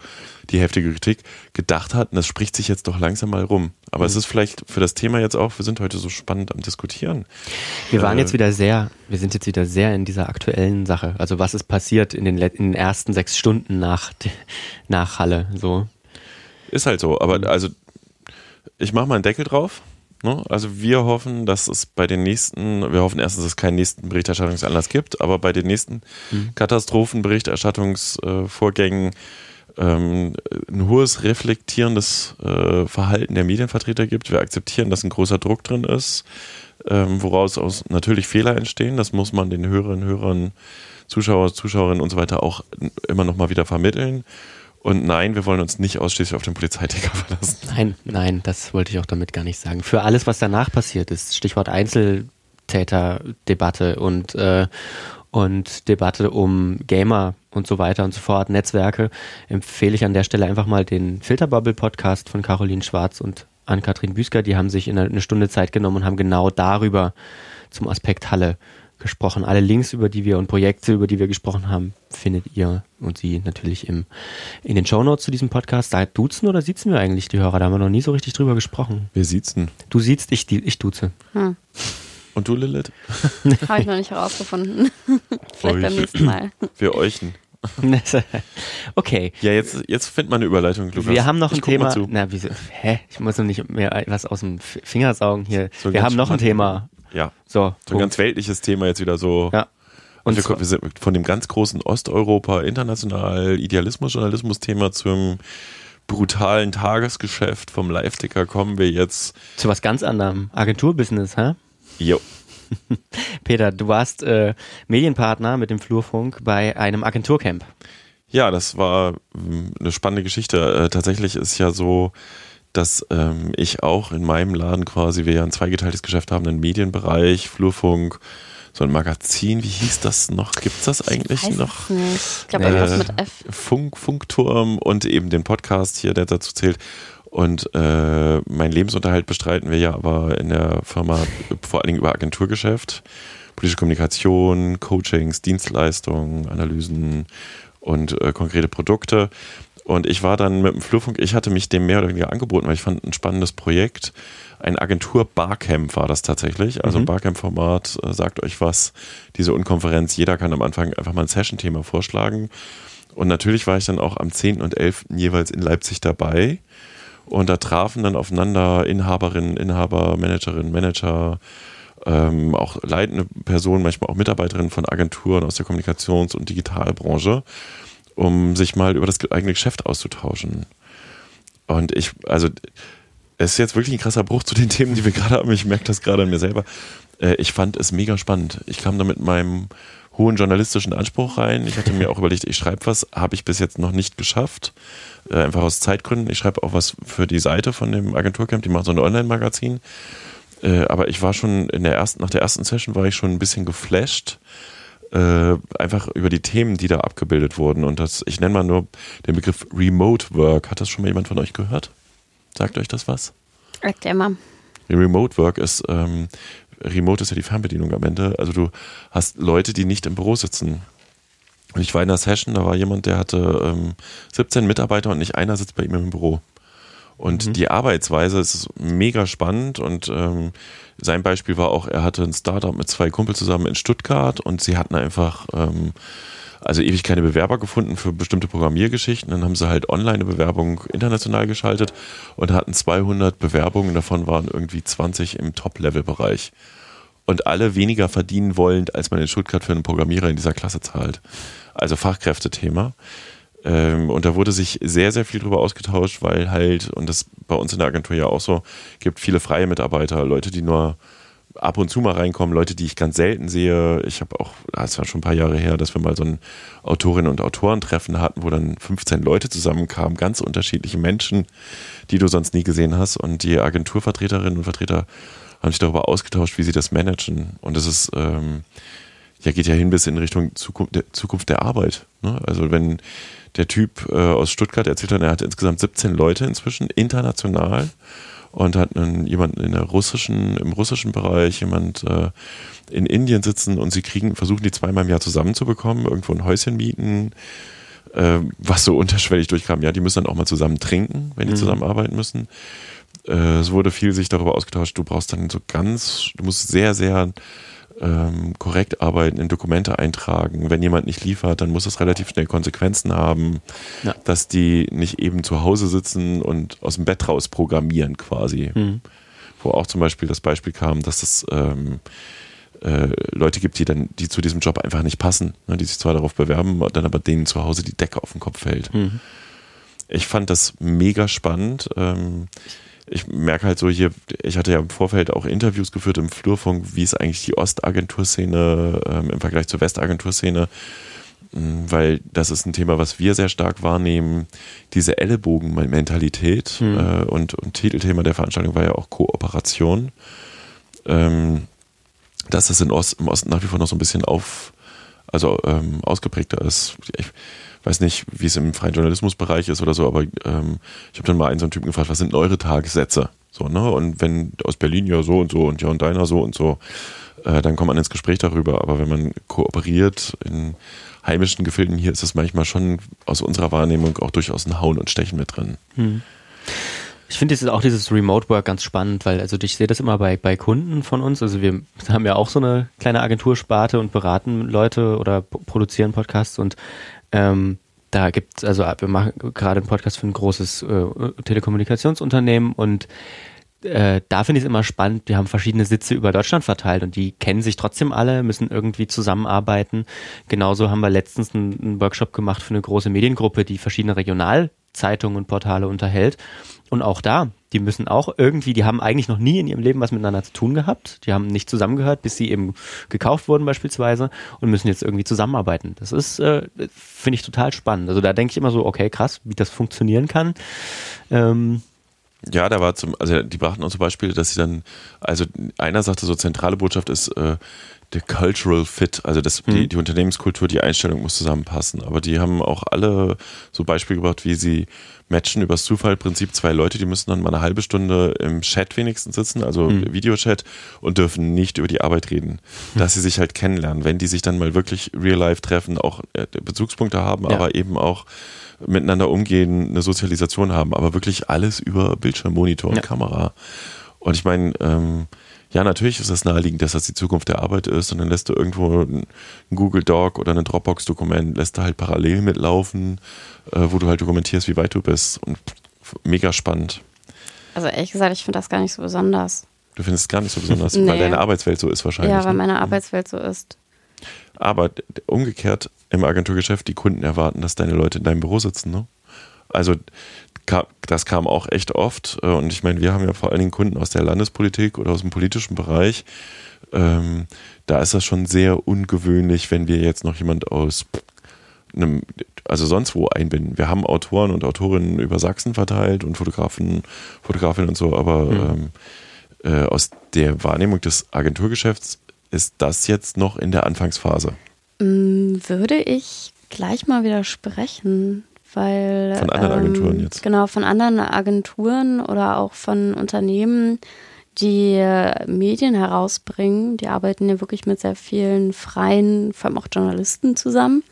Speaker 3: die heftige Kritik gedacht hatten, das spricht sich jetzt doch langsam mal rum. Aber
Speaker 2: Mhm.
Speaker 3: es ist vielleicht für das Thema jetzt auch, wir sind heute so spannend am Diskutieren.
Speaker 2: Wir waren
Speaker 3: Äh,
Speaker 2: jetzt wieder sehr, wir sind jetzt wieder sehr in dieser aktuellen Sache. Also was ist passiert in den, in den ersten sechs Stunden nach, nach Halle, so.
Speaker 3: Ist halt so, aber also ich mache mal einen Deckel drauf. Ne? Also wir hoffen, dass es bei den nächsten, wir hoffen erstens, dass es keinen nächsten Berichterstattungsanlass gibt, aber bei den nächsten Katastrophenberichterstattungsvorgängen ähm, ein hohes reflektierendes äh, Verhalten der Medienvertreter gibt. Wir akzeptieren, dass ein großer Druck drin ist, ähm, woraus aus natürlich Fehler entstehen. Das muss man den Hörerinnen, Hörern, Zuschauer, Zuschauerinnen und so weiter auch immer noch mal wieder vermitteln. Und nein, wir wollen uns nicht ausschließlich auf den Polizeiticker verlassen.
Speaker 2: Nein, nein, das wollte ich auch damit gar nicht sagen. Für alles, was danach passiert ist, Stichwort Einzeltäterdebatte und, äh, und Debatte um Gamer und so weiter und so fort, Netzwerke, empfehle ich an der Stelle einfach mal den Filterbubble-Podcast von Caroline Schwarz und Ann-Kathrin Büsker. Die haben sich in eine Stunde Zeit genommen und haben genau darüber zum Aspekt Halle gesprochen. Alle Links, über die wir und Projekte, über die wir gesprochen haben, findet ihr und sie natürlich im, in den Shownotes zu diesem Podcast. Da duzen oder sitzen wir eigentlich die Hörer? Da haben wir noch nie so richtig drüber gesprochen.
Speaker 3: Wir siezen.
Speaker 2: Du siehst, ich, ich duze.
Speaker 3: Und du, Lilith?
Speaker 4: Habe ich noch nicht herausgefunden. Vielleicht beim
Speaker 3: Euch.
Speaker 4: nächsten Mal.
Speaker 3: Wir euchen.
Speaker 2: okay.
Speaker 3: Ja, jetzt, jetzt findet man eine Überleitung, Lukas.
Speaker 2: Wir haben noch ein
Speaker 3: Ich mal
Speaker 2: Thema.
Speaker 3: zu.
Speaker 2: Na, wieso? Hä? Ich muss noch nicht mehr was aus dem Finger saugen hier.
Speaker 3: So
Speaker 2: wir haben noch ein
Speaker 3: spannend.
Speaker 2: Thema.
Speaker 3: Ja,
Speaker 2: So.
Speaker 3: so ein ganz weltliches Thema jetzt wieder so.
Speaker 2: ja.
Speaker 3: Und wir, wir sind von dem ganz großen Osteuropa, international Idealismus, Journalismus-Thema zum brutalen Tagesgeschäft vom Live-Ticker kommen wir jetzt.
Speaker 2: zu was ganz anderem. Agenturbusiness, hä?
Speaker 3: Jo.
Speaker 2: Peter, du warst äh, Medienpartner mit dem Flurfunk bei einem Agenturcamp.
Speaker 3: Ja, das war ähm, eine spannende Geschichte. Äh, tatsächlich ist ja so, dass ähm, ich auch in meinem Laden quasi, wir ja ein zweigeteiltes Geschäft haben, einen Medienbereich, Flurfunk, so ein Magazin, wie hieß das noch? Gibt's das eigentlich
Speaker 4: Weiß
Speaker 3: noch?
Speaker 4: es. Ich glaube,
Speaker 3: Äh,
Speaker 4: irgendwas mit F.
Speaker 3: Funk, Funkturm und eben den Podcast hier, der dazu zählt. Und äh, mein Lebensunterhalt bestreiten wir ja aber in der Firma vor allen Dingen über Agenturgeschäft, politische Kommunikation, Coachings, Dienstleistungen, Analysen und äh, konkrete Produkte. Und ich war dann mit dem Flurfunk, ich hatte mich dem mehr oder weniger angeboten, weil ich fand ein spannendes Projekt. Ein Agentur-Barcamp war das tatsächlich. Also ein Barcamp-Format, äh, sagt euch was, diese Unkonferenz, jeder kann am Anfang einfach mal ein Session-Thema vorschlagen. Und natürlich war ich dann auch am 10. und 11. jeweils in Leipzig dabei. Und da trafen dann aufeinander Inhaberinnen, Inhaber, Managerinnen, Manager, ähm, auch leitende Personen, manchmal auch Mitarbeiterinnen von Agenturen aus der Kommunikations- und Digitalbranche, um sich mal über das eigene Geschäft auszutauschen. Und ich, also, es ist jetzt wirklich ein krasser Bruch zu den Themen, die wir gerade haben. Ich merke das gerade an mir selber. Äh, ich fand es mega spannend. Ich kam da mit meinem hohen journalistischen Anspruch rein. Ich hatte mir auch überlegt, ich schreibe was, habe ich bis jetzt noch nicht geschafft. Äh, einfach aus Zeitgründen. Ich schreibe auch was für die Seite von dem Agenturcamp, die machen so ein Online-Magazin. Äh, aber ich war schon in der ersten, nach der ersten Session war ich schon ein bisschen geflasht. Äh, einfach über die Themen, die da abgebildet wurden. Und das, ich nenne mal nur den Begriff Remote Work. Hat das schon mal jemand von euch gehört? Sagt euch das was?
Speaker 4: Erklär mal.
Speaker 3: Remote Work ist, ähm, Remote ist ja die Fernbedienung am Ende. Also du hast Leute, die nicht im Büro sitzen. Und ich war in einer Session, da war jemand, der hatte ähm, 17 Mitarbeiter und nicht einer sitzt bei ihm im Büro. Und die Arbeitsweise ist mega spannend und ähm, sein Beispiel war auch, er hatte ein Startup mit zwei Kumpels zusammen in Stuttgart und sie hatten einfach ähm, also ewig keine Bewerber gefunden für bestimmte Programmiergeschichten. Dann haben sie halt online eine Bewerbung international geschaltet und hatten 200 Bewerbungen, davon waren irgendwie 20 im Top-Level-Bereich. Und alle weniger verdienen wollend, als man in Stuttgart für einen Programmierer in dieser Klasse zahlt. Also Fachkräftethema. Ähm, und da wurde sich sehr, sehr viel drüber ausgetauscht, weil halt, und das bei uns in der Agentur ja auch so, gibt viele freie Mitarbeiter, Leute, die nur ab und zu mal reinkommen, Leute, die ich ganz selten sehe. Ich habe auch, es war schon ein paar Jahre her, dass wir mal so ein Autorinnen- und Autorentreffen hatten, wo dann 15 Leute zusammenkamen, ganz unterschiedliche Menschen, die du sonst nie gesehen hast. Und die Agenturvertreterinnen und Vertreter haben sich darüber ausgetauscht, wie sie das managen. Und es ist, ähm, ja, geht ja hin bis in Richtung Zukunft der, Zukunft der Arbeit. Ne? Also wenn der Typ äh, aus Stuttgart erzählt hat, er hat insgesamt 17 Leute inzwischen, international und hat einen, jemanden in der russischen, im russischen Bereich, jemand äh, in Indien sitzen und sie kriegen, versuchen die zweimal im Jahr zusammenzubekommen, irgendwo ein Häuschen mieten, äh, was so unterschwellig durchkam. Ja, die müssen dann auch mal zusammen trinken, wenn die
Speaker 2: Mhm.
Speaker 3: zusammenarbeiten müssen. Äh, es wurde viel sich darüber ausgetauscht, du brauchst dann so ganz, du musst sehr, sehr ähm, korrekt arbeiten, in Dokumente eintragen. Wenn jemand nicht liefert, dann muss das relativ schnell Konsequenzen haben,
Speaker 2: Ja.
Speaker 3: dass die nicht eben zu Hause sitzen und aus dem Bett raus programmieren quasi.
Speaker 2: Mhm.
Speaker 3: Wo auch zum Beispiel das Beispiel kam, dass es ähm, äh, Leute gibt, die dann, die zu diesem Job einfach nicht passen, ne, die sich zwar darauf bewerben, dann aber denen zu Hause die Decke auf den Kopf fällt.
Speaker 2: Mhm.
Speaker 3: Ich fand das mega spannend. Ähm, ich merke halt so hier, ich hatte ja im Vorfeld auch Interviews geführt im Flurfunk, wie ist eigentlich die Ostagenturszene ähm, im Vergleich zur Westagenturszene, Mm, weil das ist ein Thema, was wir sehr stark wahrnehmen, diese Ellenbogenmentalität
Speaker 2: Mhm.
Speaker 3: äh, und, und Titelthema der Veranstaltung war ja auch Kooperation. Ähm, dass in Ost, im Osten nach wie vor noch so ein bisschen auf, also ähm, ausgeprägter ist. Ich weiß nicht, wie es im freien Journalismusbereich ist oder so, aber ähm, ich habe dann mal einen so einen Typen gefragt, was sind denn eure Tagessätze? So, ne? Und wenn aus Berlin ja so und so und ja und deiner so und so, äh, dann kommt man ins Gespräch darüber. Aber wenn man kooperiert in heimischen Gefilden hier, ist es manchmal schon aus unserer Wahrnehmung auch durchaus ein Hauen und Stechen mit drin.
Speaker 2: Ich finde auch dieses Remote Work ganz spannend, weil also ich sehe das immer bei, bei Kunden von uns. Also wir haben ja auch so eine kleine Agentursparte und beraten Leute oder produzieren Podcasts und ähm, da gibt es, also wir machen gerade einen Podcast für ein großes äh, Telekommunikationsunternehmen und äh, da finde ich es immer spannend, die haben verschiedene Sitze über Deutschland verteilt und die kennen sich trotzdem alle, müssen irgendwie zusammenarbeiten. Genauso haben wir letztens einen Workshop gemacht für eine große Mediengruppe, die verschiedene Regionalzeitungen und Portale unterhält. Und auch da, die müssen auch irgendwie, die haben eigentlich noch nie in ihrem Leben was miteinander zu tun gehabt. Die haben nicht zusammengehört, bis sie eben gekauft wurden beispielsweise und müssen jetzt irgendwie zusammenarbeiten. Das ist, äh, finde ich total spannend. Also da denke ich immer so, okay, krass, wie das funktionieren kann. Ähm,
Speaker 3: Ja, da war zum, also die brachten uns zum Beispiel, dass sie dann, also einer sagte so, zentrale Botschaft ist äh, der Cultural Fit, also das, die, die Unternehmenskultur, die Einstellung muss zusammenpassen. Aber die haben auch alle so Beispiele gebracht, wie sie matchen übers Zufallprinzip zwei Leute, die müssen dann mal eine halbe Stunde im Chat wenigstens sitzen, also Videochat und dürfen nicht über die Arbeit reden, dass sie sich halt kennenlernen. Wenn die sich dann mal wirklich real life treffen, auch äh, Bezugspunkte haben,
Speaker 2: Ja.
Speaker 3: aber eben auch miteinander umgehen, eine Sozialisation haben, aber wirklich alles über Bildschirm, Monitor und
Speaker 2: Ja.
Speaker 3: Kamera. Und ich meine, ähm, ja, natürlich ist das naheliegend, dass das die Zukunft der Arbeit ist und dann lässt du irgendwo ein Google Doc oder ein Dropbox-Dokument, lässt du halt parallel mitlaufen, äh, wo du halt dokumentierst, wie weit du bist und mega spannend.
Speaker 4: Also ehrlich gesagt, ich finde das gar nicht so besonders.
Speaker 3: Du findest es gar nicht so besonders,
Speaker 4: Nee.
Speaker 3: weil deine Arbeitswelt so ist wahrscheinlich.
Speaker 4: ja, weil
Speaker 3: ne?
Speaker 4: meine Arbeitswelt so ist.
Speaker 3: Aber umgekehrt im Agenturgeschäft, die Kunden erwarten, dass deine Leute in deinem Büro sitzen. Ne? Also ka- das kam auch echt oft. äh, Und ich meine, wir haben ja vor allen Dingen Kunden aus der Landespolitik oder aus dem politischen Bereich. Ähm, da ist das schon sehr ungewöhnlich, wenn wir jetzt noch jemand aus einem, also sonst wo einbinden. Wir haben Autoren und Autorinnen über Sachsen verteilt und Fotografen, Fotografinnen und so, aber ähm, äh, aus der Wahrnehmung des Agenturgeschäfts ist das jetzt noch in der Anfangsphase.
Speaker 4: Mm, Würde ich gleich mal widersprechen, weil.
Speaker 3: Von anderen Agenturen jetzt.
Speaker 4: Genau, von anderen Agenturen oder auch von Unternehmen, die Medien herausbringen. Die arbeiten ja wirklich mit sehr vielen freien, vor allem auch Journalisten zusammen.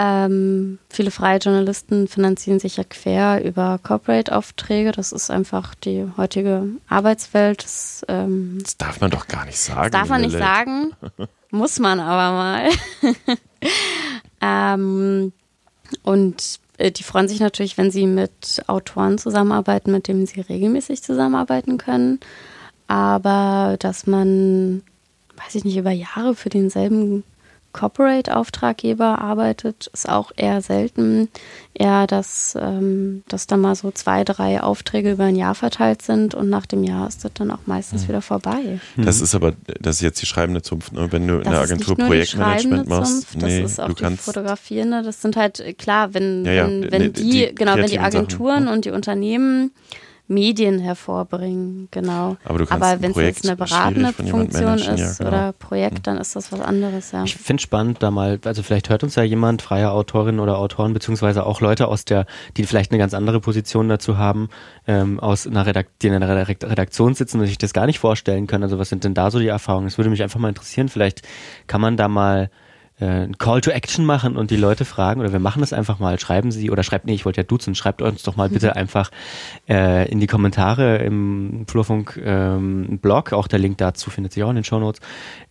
Speaker 4: Ähm, viele freie Journalisten finanzieren sich ja quer über Corporate-Aufträge. Das ist einfach die heutige Arbeitswelt. Das, ähm,
Speaker 3: Das darf man doch gar nicht sagen.
Speaker 4: das darf man nicht
Speaker 3: Lilith.
Speaker 4: sagen, muss man aber mal. ähm, und äh, die freuen sich natürlich, wenn sie mit Autoren zusammenarbeiten, mit denen sie regelmäßig zusammenarbeiten können. Aber dass man, weiß ich nicht, über Jahre für denselben Corporate-Auftraggeber arbeitet, ist auch eher selten. Eher, dass, ähm, dass da mal so zwei, drei Aufträge über ein Jahr verteilt sind und nach dem Jahr ist das dann auch meistens wieder vorbei.
Speaker 3: Das ist aber, das ist jetzt die schreibende Zunft, ne? wenn du in der
Speaker 4: ist
Speaker 3: Agentur
Speaker 4: nicht nur die
Speaker 3: Projektmanagement machst.
Speaker 4: Zunft,
Speaker 3: nee,
Speaker 4: das ist auch
Speaker 3: du
Speaker 4: die
Speaker 3: kannst.
Speaker 4: Fotografierende. Das sind halt, äh, klar, wenn,
Speaker 3: Ja, ja,
Speaker 4: wenn,
Speaker 3: nee,
Speaker 4: wenn
Speaker 3: die-
Speaker 4: die,
Speaker 3: die
Speaker 4: genau, wenn die
Speaker 3: kreativen Sachen,
Speaker 4: Agenturen
Speaker 3: ne?
Speaker 4: und die Unternehmen Medien hervorbringen, genau.
Speaker 3: Aber,
Speaker 4: Aber wenn es jetzt eine beratende Funktion
Speaker 3: managen, ja,
Speaker 4: ist
Speaker 3: genau.
Speaker 4: oder Projekt, dann ist das was anderes, ja.
Speaker 2: Ich finde spannend, da mal, also vielleicht hört uns ja jemand, freie Autorinnen oder Autoren, beziehungsweise auch Leute aus der, die vielleicht eine ganz andere Position dazu haben, ähm, aus einer Redakt die in einer Redakt Redaktion sitzen und sich das gar nicht vorstellen können. Also was sind denn da so die Erfahrungen? Das würde mich einfach mal interessieren. Vielleicht kann man da mal äh, ein Call to Action machen und die Leute fragen, oder wir machen das einfach mal, schreiben sie, oder schreibt, nee, ich wollte ja duzen, schreibt uns doch mal bitte einfach äh, in die Kommentare im Flurfunk ähm, Blog, auch der Link dazu findet sich auch in den Shownotes,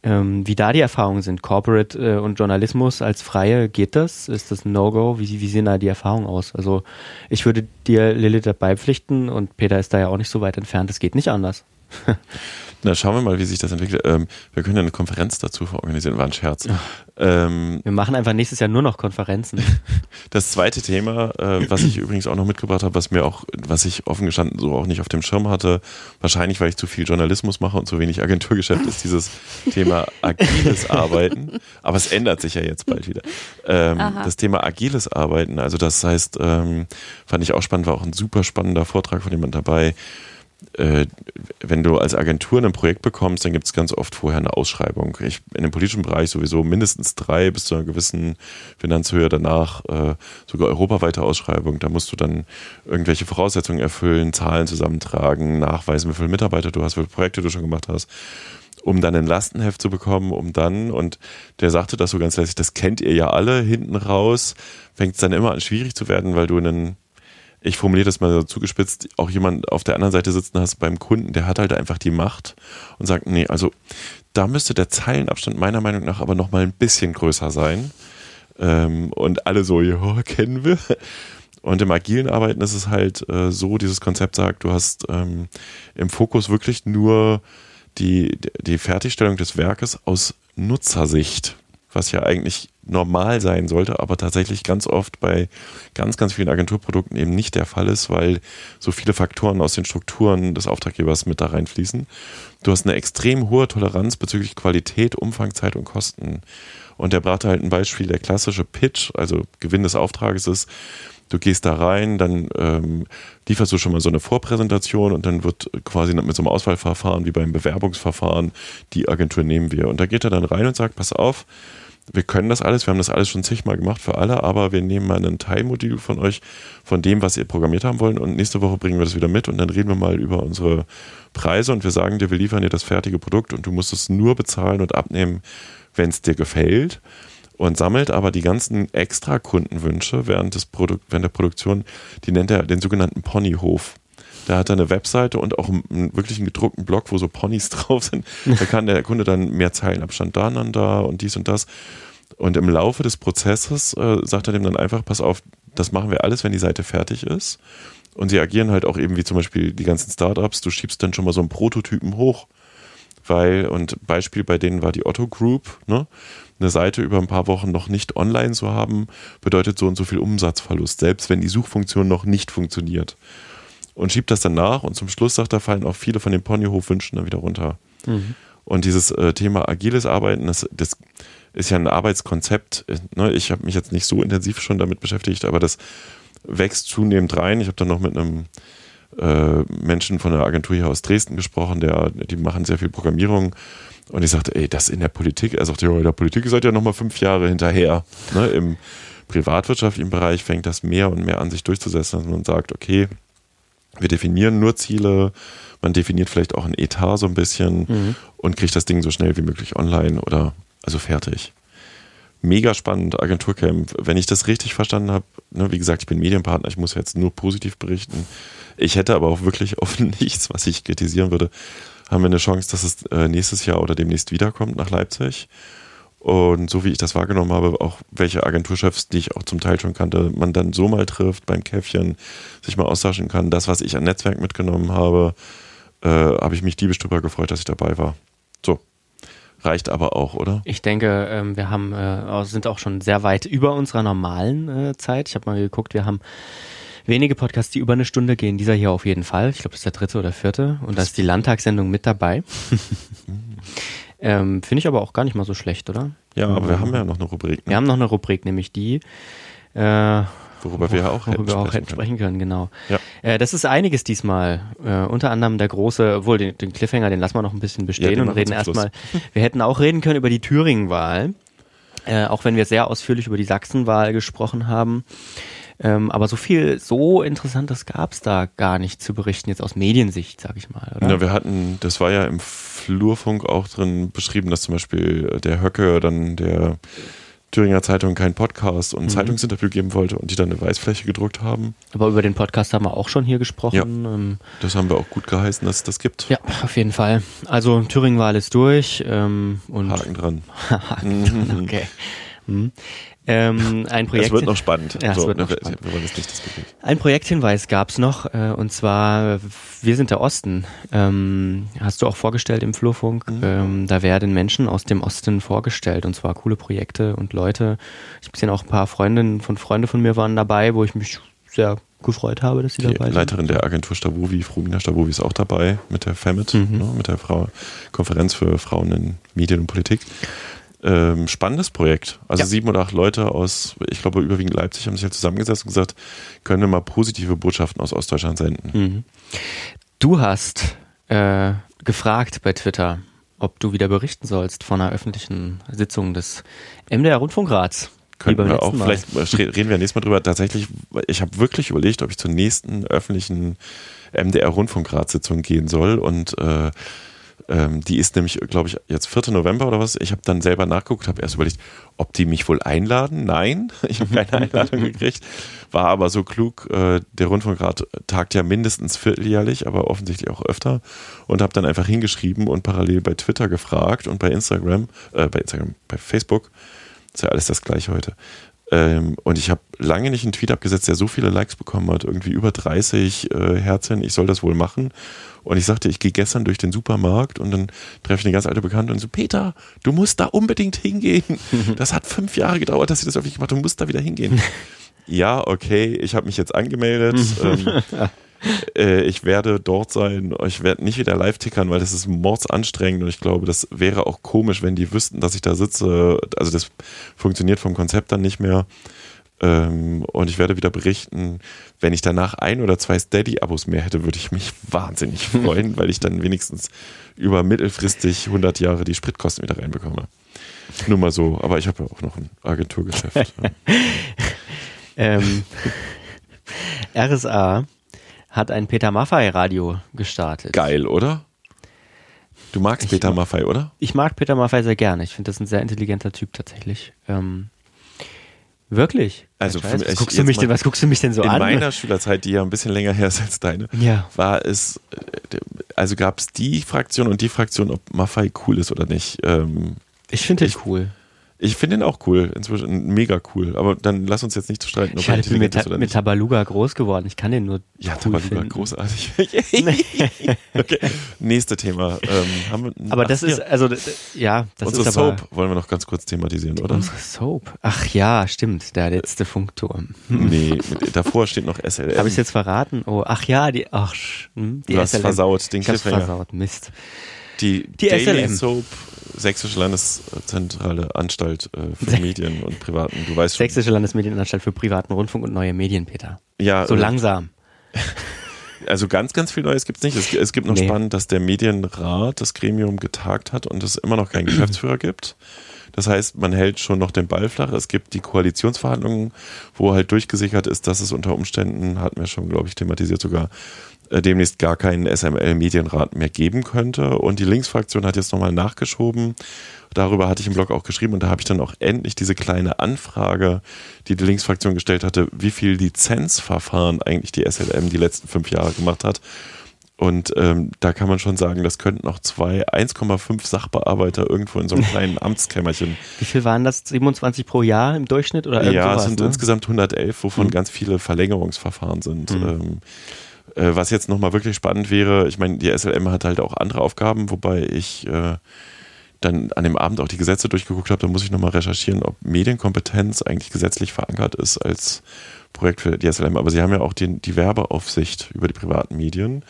Speaker 2: ähm, wie da die Erfahrungen sind. Corporate äh, und Journalismus als Freie, geht das? Ist das ein No-Go? Wie, wie sehen da die Erfahrungen aus? Also ich würde dir, Lilith, dabei pflichten und Peter ist da ja auch nicht so weit entfernt, es geht nicht anders.
Speaker 3: Na, schauen wir mal, wie sich das entwickelt. Ähm, wir können ja eine Konferenz dazu organisieren, war ein Scherz. Ähm,
Speaker 2: Wir machen einfach nächstes Jahr nur noch Konferenzen.
Speaker 3: Das zweite Thema, äh, was ich übrigens auch noch mitgebracht habe, was mir auch, was ich offen gestanden so auch nicht auf dem Schirm hatte, wahrscheinlich weil ich zu viel Journalismus mache und zu wenig Agenturgeschäft, ist dieses Thema agiles Arbeiten. Aber es ändert sich ja jetzt bald wieder. Ähm, das Thema agiles Arbeiten, also das heißt, ähm, fand ich auch spannend, war auch ein super spannender Vortrag von jemand dabei. Äh, wenn du als Agentur ein Projekt bekommst, dann gibt es ganz oft vorher eine Ausschreibung. Ich, in dem politischen Bereich sowieso mindestens drei bis zu einer gewissen Finanzhöhe, danach äh, sogar europaweite Ausschreibung. Da musst du dann irgendwelche Voraussetzungen erfüllen, Zahlen zusammentragen, nachweisen, wie viele Mitarbeiter du hast, wie viele Projekte du schon gemacht hast um dann ein Lastenheft zu bekommen, um dann, und der sagte das so ganz lässig, das kennt ihr ja alle, hinten raus fängt es dann immer an schwierig zu werden, weil du einen ich formuliere das mal so zugespitzt, auch jemand auf der anderen Seite sitzen hast beim Kunden, der hat halt einfach die Macht und sagt, nee, also da müsste der Zeilenabstand meiner Meinung nach aber noch mal ein bisschen größer sein. Ähm, und alle so, ja, kennen wir. Und im agilen Arbeiten ist es halt äh, so, dieses Konzept sagt, du hast ähm, im Fokus wirklich nur die, die Fertigstellung des Werkes aus Nutzersicht, was ja eigentlich normal sein sollte, aber tatsächlich ganz oft bei ganz, ganz vielen Agenturprodukten eben nicht der Fall ist, weil so viele Faktoren aus den Strukturen des Auftraggebers mit da reinfließen. Du hast eine extrem hohe Toleranz bezüglich Qualität, Umfang, Zeit und Kosten. Und der brachte halt ein Beispiel, der klassische Pitch, also Gewinn des Auftrages ist, du gehst da rein, dann ähm, lieferst du schon mal so eine Vorpräsentation und dann wird quasi mit so einem Auswahlverfahren wie beim Bewerbungsverfahren, die Agentur nehmen wir. Und da geht er dann rein und sagt, pass auf, wir können das alles, wir haben das alles schon zigmal gemacht für alle, aber wir nehmen mal ein Teilmodul von euch, von dem, was ihr programmiert haben wollt und nächste Woche bringen wir das wieder mit und dann reden wir mal über unsere Preise und wir sagen dir, wir liefern dir das fertige Produkt und du musst es nur bezahlen und abnehmen, wenn es dir gefällt und sammelt aber die ganzen extra Kundenwünsche während, des Produk während der Produktion, die nennt er den sogenannten Ponyhof. Da hat er eine Webseite und auch einen, wirklich einen gedruckten Blog, wo so Ponys drauf sind. Da kann der Kunde dann mehr Zeilenabstand da und da und dies und das. Und im Laufe des Prozesses äh, sagt er dem dann einfach, pass auf, das machen wir alles, wenn die Seite fertig ist. Und sie agieren halt auch eben wie zum Beispiel die ganzen Startups. Du schiebst dann schon mal so einen Prototypen hoch. Weil, und Beispiel bei denen war die Otto Group, ne? Eine Seite über ein paar Wochen noch nicht online zu haben, bedeutet so und so viel Umsatzverlust, selbst wenn die Suchfunktion noch nicht funktioniert. Und schiebt das dann nach und zum Schluss sagt er, fallen auch viele von den Ponyhof-Wünschen dann wieder runter. Und dieses äh, Thema agiles Arbeiten, das, das ist ja ein Arbeitskonzept. äh, Ne? Ich habe mich jetzt nicht so intensiv schon damit beschäftigt, aber das wächst zunehmend rein. Ich habe dann noch mit einem äh, Menschen von der Agentur hier aus Dresden gesprochen, der, die machen sehr viel Programmierung. Und ich sagte, ey, das in der Politik, er sagte, ja, in der Politik seid ihr noch mal fünf Jahre hinterher. Ne? Im privatwirtschaftlichen Bereich fängt das mehr und mehr an, sich durchzusetzen, dass man sagt, okay, wir definieren nur Ziele, man definiert vielleicht auch ein Etat so ein bisschen und kriegt das Ding so schnell wie möglich online oder also fertig. Mega spannend, Agenturcamp. Wenn ich das richtig verstanden habe, ne, wie gesagt, ich bin Medienpartner, ich muss jetzt nur positiv berichten. Ich hätte aber auch wirklich auf nichts, was ich kritisieren würde, haben wir eine Chance, dass es äh, nächstes Jahr oder demnächst wiederkommt nach Leipzig. Und so wie ich das wahrgenommen habe, auch welche Agenturchefs, die ich auch zum Teil schon kannte, man dann so mal trifft beim Käffchen, sich mal austauschen kann. Das, was ich an Netzwerk mitgenommen habe, äh, habe ich mich diebisch drüber gefreut, dass ich dabei war. So. Reicht aber auch, oder?
Speaker 2: Ich denke, ähm, wir haben, äh, sind auch schon sehr weit über unserer normalen äh, Zeit. Ich habe mal geguckt, wir haben wenige Podcasts, die über eine Stunde gehen. Dieser hier auf jeden Fall. Ich glaube, das ist der dritte oder vierte. Und da ist die Landtagssendung mit dabei. ähm, Finde ich aber auch gar nicht mal so schlecht, oder?
Speaker 3: Ja, aber wir haben ja noch eine Rubrik. Ne?
Speaker 2: Wir haben noch eine Rubrik, nämlich die, äh,
Speaker 3: worüber wir auch
Speaker 2: worüber auch
Speaker 3: sprechen
Speaker 2: hätten sprechen können, genau.
Speaker 3: Ja.
Speaker 2: Äh, das ist einiges diesmal. Äh, unter anderem der große, obwohl den, den Cliffhanger, den lassen wir noch ein bisschen
Speaker 3: Ja,
Speaker 2: bestehen
Speaker 3: den
Speaker 2: und reden erstmal. Wir hätten auch reden können über die Thüringen-Wahl, äh, auch wenn wir sehr ausführlich über die Sachsen-Wahl gesprochen haben. Ähm, aber so viel, so interessantes gab es da gar nicht zu berichten, jetzt aus Mediensicht, sag ich mal, oder?
Speaker 3: Ja, wir hatten, das war ja im Flurfunk auch drin beschrieben, dass zum Beispiel der Höcke dann der Thüringer Zeitung keinen Podcast
Speaker 2: Mhm.
Speaker 3: und ein Zeitungsinterview geben wollte und die dann eine Weißfläche gedruckt haben.
Speaker 2: aber über den Podcast haben wir auch schon hier gesprochen. Ähm,
Speaker 3: Das haben wir auch gut geheißen, dass es das gibt.
Speaker 2: ja, auf jeden Fall. Also Thüringen-Wahl ist durch ähm, und
Speaker 3: Haken dran.
Speaker 2: Haken, okay. Hm. Ähm, ein Projekt.
Speaker 3: Es wird noch spannend.
Speaker 2: Ja, es
Speaker 3: so,
Speaker 2: wird noch
Speaker 3: wir,
Speaker 2: spannend.
Speaker 3: wir wollen jetzt nicht diskutieren.
Speaker 2: Ein Projekthinweis gab's noch, äh, und zwar Wir sind der Osten. Ähm, hast du auch vorgestellt im Flurfunk.
Speaker 3: Mhm.
Speaker 2: Ähm, da werden Menschen aus dem Osten vorgestellt, und zwar coole Projekte und Leute. Ich habe gesehen, auch ein paar Freundinnen von Freunde von mir waren dabei, wo ich mich sehr gefreut habe, dass sie
Speaker 3: Die
Speaker 2: dabei sind.
Speaker 3: Leiterin der Agentur Stabovi, Frumina Stabovi, ist auch dabei mit der FEMIT,
Speaker 2: Mhm.
Speaker 3: ne, mit der Frau Konferenz für Frauen in Medien und Politik. Ähm, spannendes Projekt. Also
Speaker 2: Ja.
Speaker 3: sieben oder acht Leute aus, ich glaube überwiegend Leipzig, haben sich halt zusammengesetzt und gesagt, können wir mal positive Botschaften aus Ostdeutschland senden.
Speaker 2: Mhm. Du hast äh, gefragt bei Twitter, ob du wieder berichten sollst von einer öffentlichen Sitzung des MDR Rundfunkrats. Beim
Speaker 3: wir auch,
Speaker 2: Mal.
Speaker 3: vielleicht reden wir nächstes Mal drüber. Tatsächlich, ich habe wirklich überlegt, ob ich zur nächsten öffentlichen MDR-Rundfunkratssitzung gehen soll und äh, ähm, die ist nämlich, glaube ich, jetzt 4. November oder was. Ich habe dann selber nachgeguckt, habe erst überlegt, ob die mich wohl einladen. Nein, ich habe keine Einladung gekriegt. War aber so klug, äh, der Rundfunkrat tagt ja mindestens vierteljährlich, aber offensichtlich auch öfter. Und habe dann einfach hingeschrieben und parallel bei Twitter gefragt und bei Instagram, äh, bei Instagram, bei Facebook. Ist ja alles das gleiche heute. Ähm, und ich habe lange nicht einen Tweet abgesetzt, der so viele Likes bekommen hat, irgendwie über 30 äh, Herzchen, ich soll das wohl machen. Und ich sagte, ich gehe gestern durch den Supermarkt und dann treffe ich eine ganz alte Bekannte und so, Peter, du musst da unbedingt hingehen. Das hat fünf Jahre gedauert, dass sie das öffentlich gemacht haben, du musst da wieder hingehen. ja, okay, ich habe mich jetzt angemeldet. ähm, äh, ich werde dort sein. Ich werde nicht wieder live tickern, weil das ist mordsanstrengend und ich glaube, das wäre auch komisch, wenn die wüssten, dass ich da sitze. Also das funktioniert vom Konzept dann nicht mehr. Ähm, und ich werde wieder berichten, wenn ich danach ein oder zwei Steady-Abos mehr hätte, würde ich mich wahnsinnig freuen, weil ich dann wenigstens über mittelfristig 100 Jahre die Spritkosten wieder reinbekomme. Nur mal so, aber ich habe ja auch noch ein Agenturgeschäft.
Speaker 2: Ähm, RSA hat ein Peter Maffei Radio gestartet.
Speaker 3: Geil, oder? Du magst
Speaker 2: Ich
Speaker 3: Peter Maffei, oder?
Speaker 2: Ich mag Peter Maffei sehr gerne. Ich finde das ein sehr intelligenter Typ tatsächlich. Ähm, wirklich.
Speaker 3: Also für-
Speaker 2: was, guckst mich denn, was guckst du mich denn so
Speaker 3: in
Speaker 2: an?
Speaker 3: meiner Schülerzeit, die ja ein bisschen länger her ist als deine,
Speaker 2: Ja.
Speaker 3: war es, äh, also gab es die Fraktion und die Fraktion, ob Maffei cool ist oder nicht. Ähm,
Speaker 2: ich finde den cool.
Speaker 3: Ich finde ihn auch cool, inzwischen mega cool. Aber dann lass uns jetzt nicht streiten, ob
Speaker 2: Ich
Speaker 3: er
Speaker 2: bin mit,
Speaker 3: ist oder
Speaker 2: mit
Speaker 3: nicht.
Speaker 2: Tabaluga groß geworden. Ich kann den nur
Speaker 3: Ja,
Speaker 2: cool
Speaker 3: Tabaluga,
Speaker 2: finden.
Speaker 3: großartig. okay, nächste Thema. Ähm, haben wir,
Speaker 2: Aber
Speaker 3: ach,
Speaker 2: das ist, also, ja, das
Speaker 3: unsere
Speaker 2: ist aber...
Speaker 3: Soap wollen wir noch ganz kurz thematisieren, oder?
Speaker 2: Unsere Soap. Ach ja, stimmt. Der letzte Funkturm.
Speaker 3: Nee, mit, davor steht noch SLM.
Speaker 2: Habe ich jetzt verraten? Oh, ach ja, die, ach, hm, die
Speaker 3: Du hast
Speaker 2: SLM.
Speaker 3: versaut, den
Speaker 2: Ich
Speaker 3: Cliffhanger.
Speaker 2: versaut, Mist.
Speaker 3: Die,
Speaker 2: Die
Speaker 3: Daily
Speaker 2: SLM.
Speaker 3: Soap, Sächsische Landeszentrale Anstalt äh, für Medien und Privaten. Du weißt schon.
Speaker 2: Sächsische Landesmedienanstalt für privaten Rundfunk und neue Medien, Peter.
Speaker 3: Ja,
Speaker 2: So langsam.
Speaker 3: Also ganz, ganz viel Neues gibt es nicht. Es, es gibt noch
Speaker 2: Nee.
Speaker 3: spannend, dass der Medienrat, das Gremium, getagt hat und es immer noch keinen Geschäftsführer gibt. Das heißt, man hält schon noch den Ball flach. Es gibt die Koalitionsverhandlungen, wo halt durchgesichert ist, dass es unter Umständen, hatten wir schon, glaube ich, thematisiert sogar, demnächst gar keinen SML-Medienrat mehr geben könnte. Und die Linksfraktion hat jetzt nochmal nachgeschoben. Darüber hatte ich im Blog auch geschrieben und da habe ich dann auch endlich diese kleine Anfrage, die die Linksfraktion gestellt hatte, wie viel Lizenzverfahren eigentlich die SLM die letzten fünf Jahre gemacht hat. Und ähm, da kann man schon sagen, das könnten noch zwei 1,5 Sachbearbeiter irgendwo in so einem kleinen Amtskämmerchen.
Speaker 2: Wie viel waren das? 27 pro Jahr im Durchschnitt oder
Speaker 3: Ja, es sind
Speaker 2: ne?
Speaker 3: insgesamt 111, wovon
Speaker 2: Mhm.
Speaker 3: ganz viele Verlängerungsverfahren sind.
Speaker 2: Mhm.
Speaker 3: Ähm, äh, was jetzt nochmal wirklich spannend wäre, ich meine, die SLM hat halt auch andere Aufgaben, wobei ich äh, dann an dem Abend auch die Gesetze durchgeguckt habe, da muss ich nochmal recherchieren, ob Medienkompetenz eigentlich gesetzlich verankert ist als Projekt für die SLM. Aber sie haben ja auch den, die Werbeaufsicht über die privaten Medien.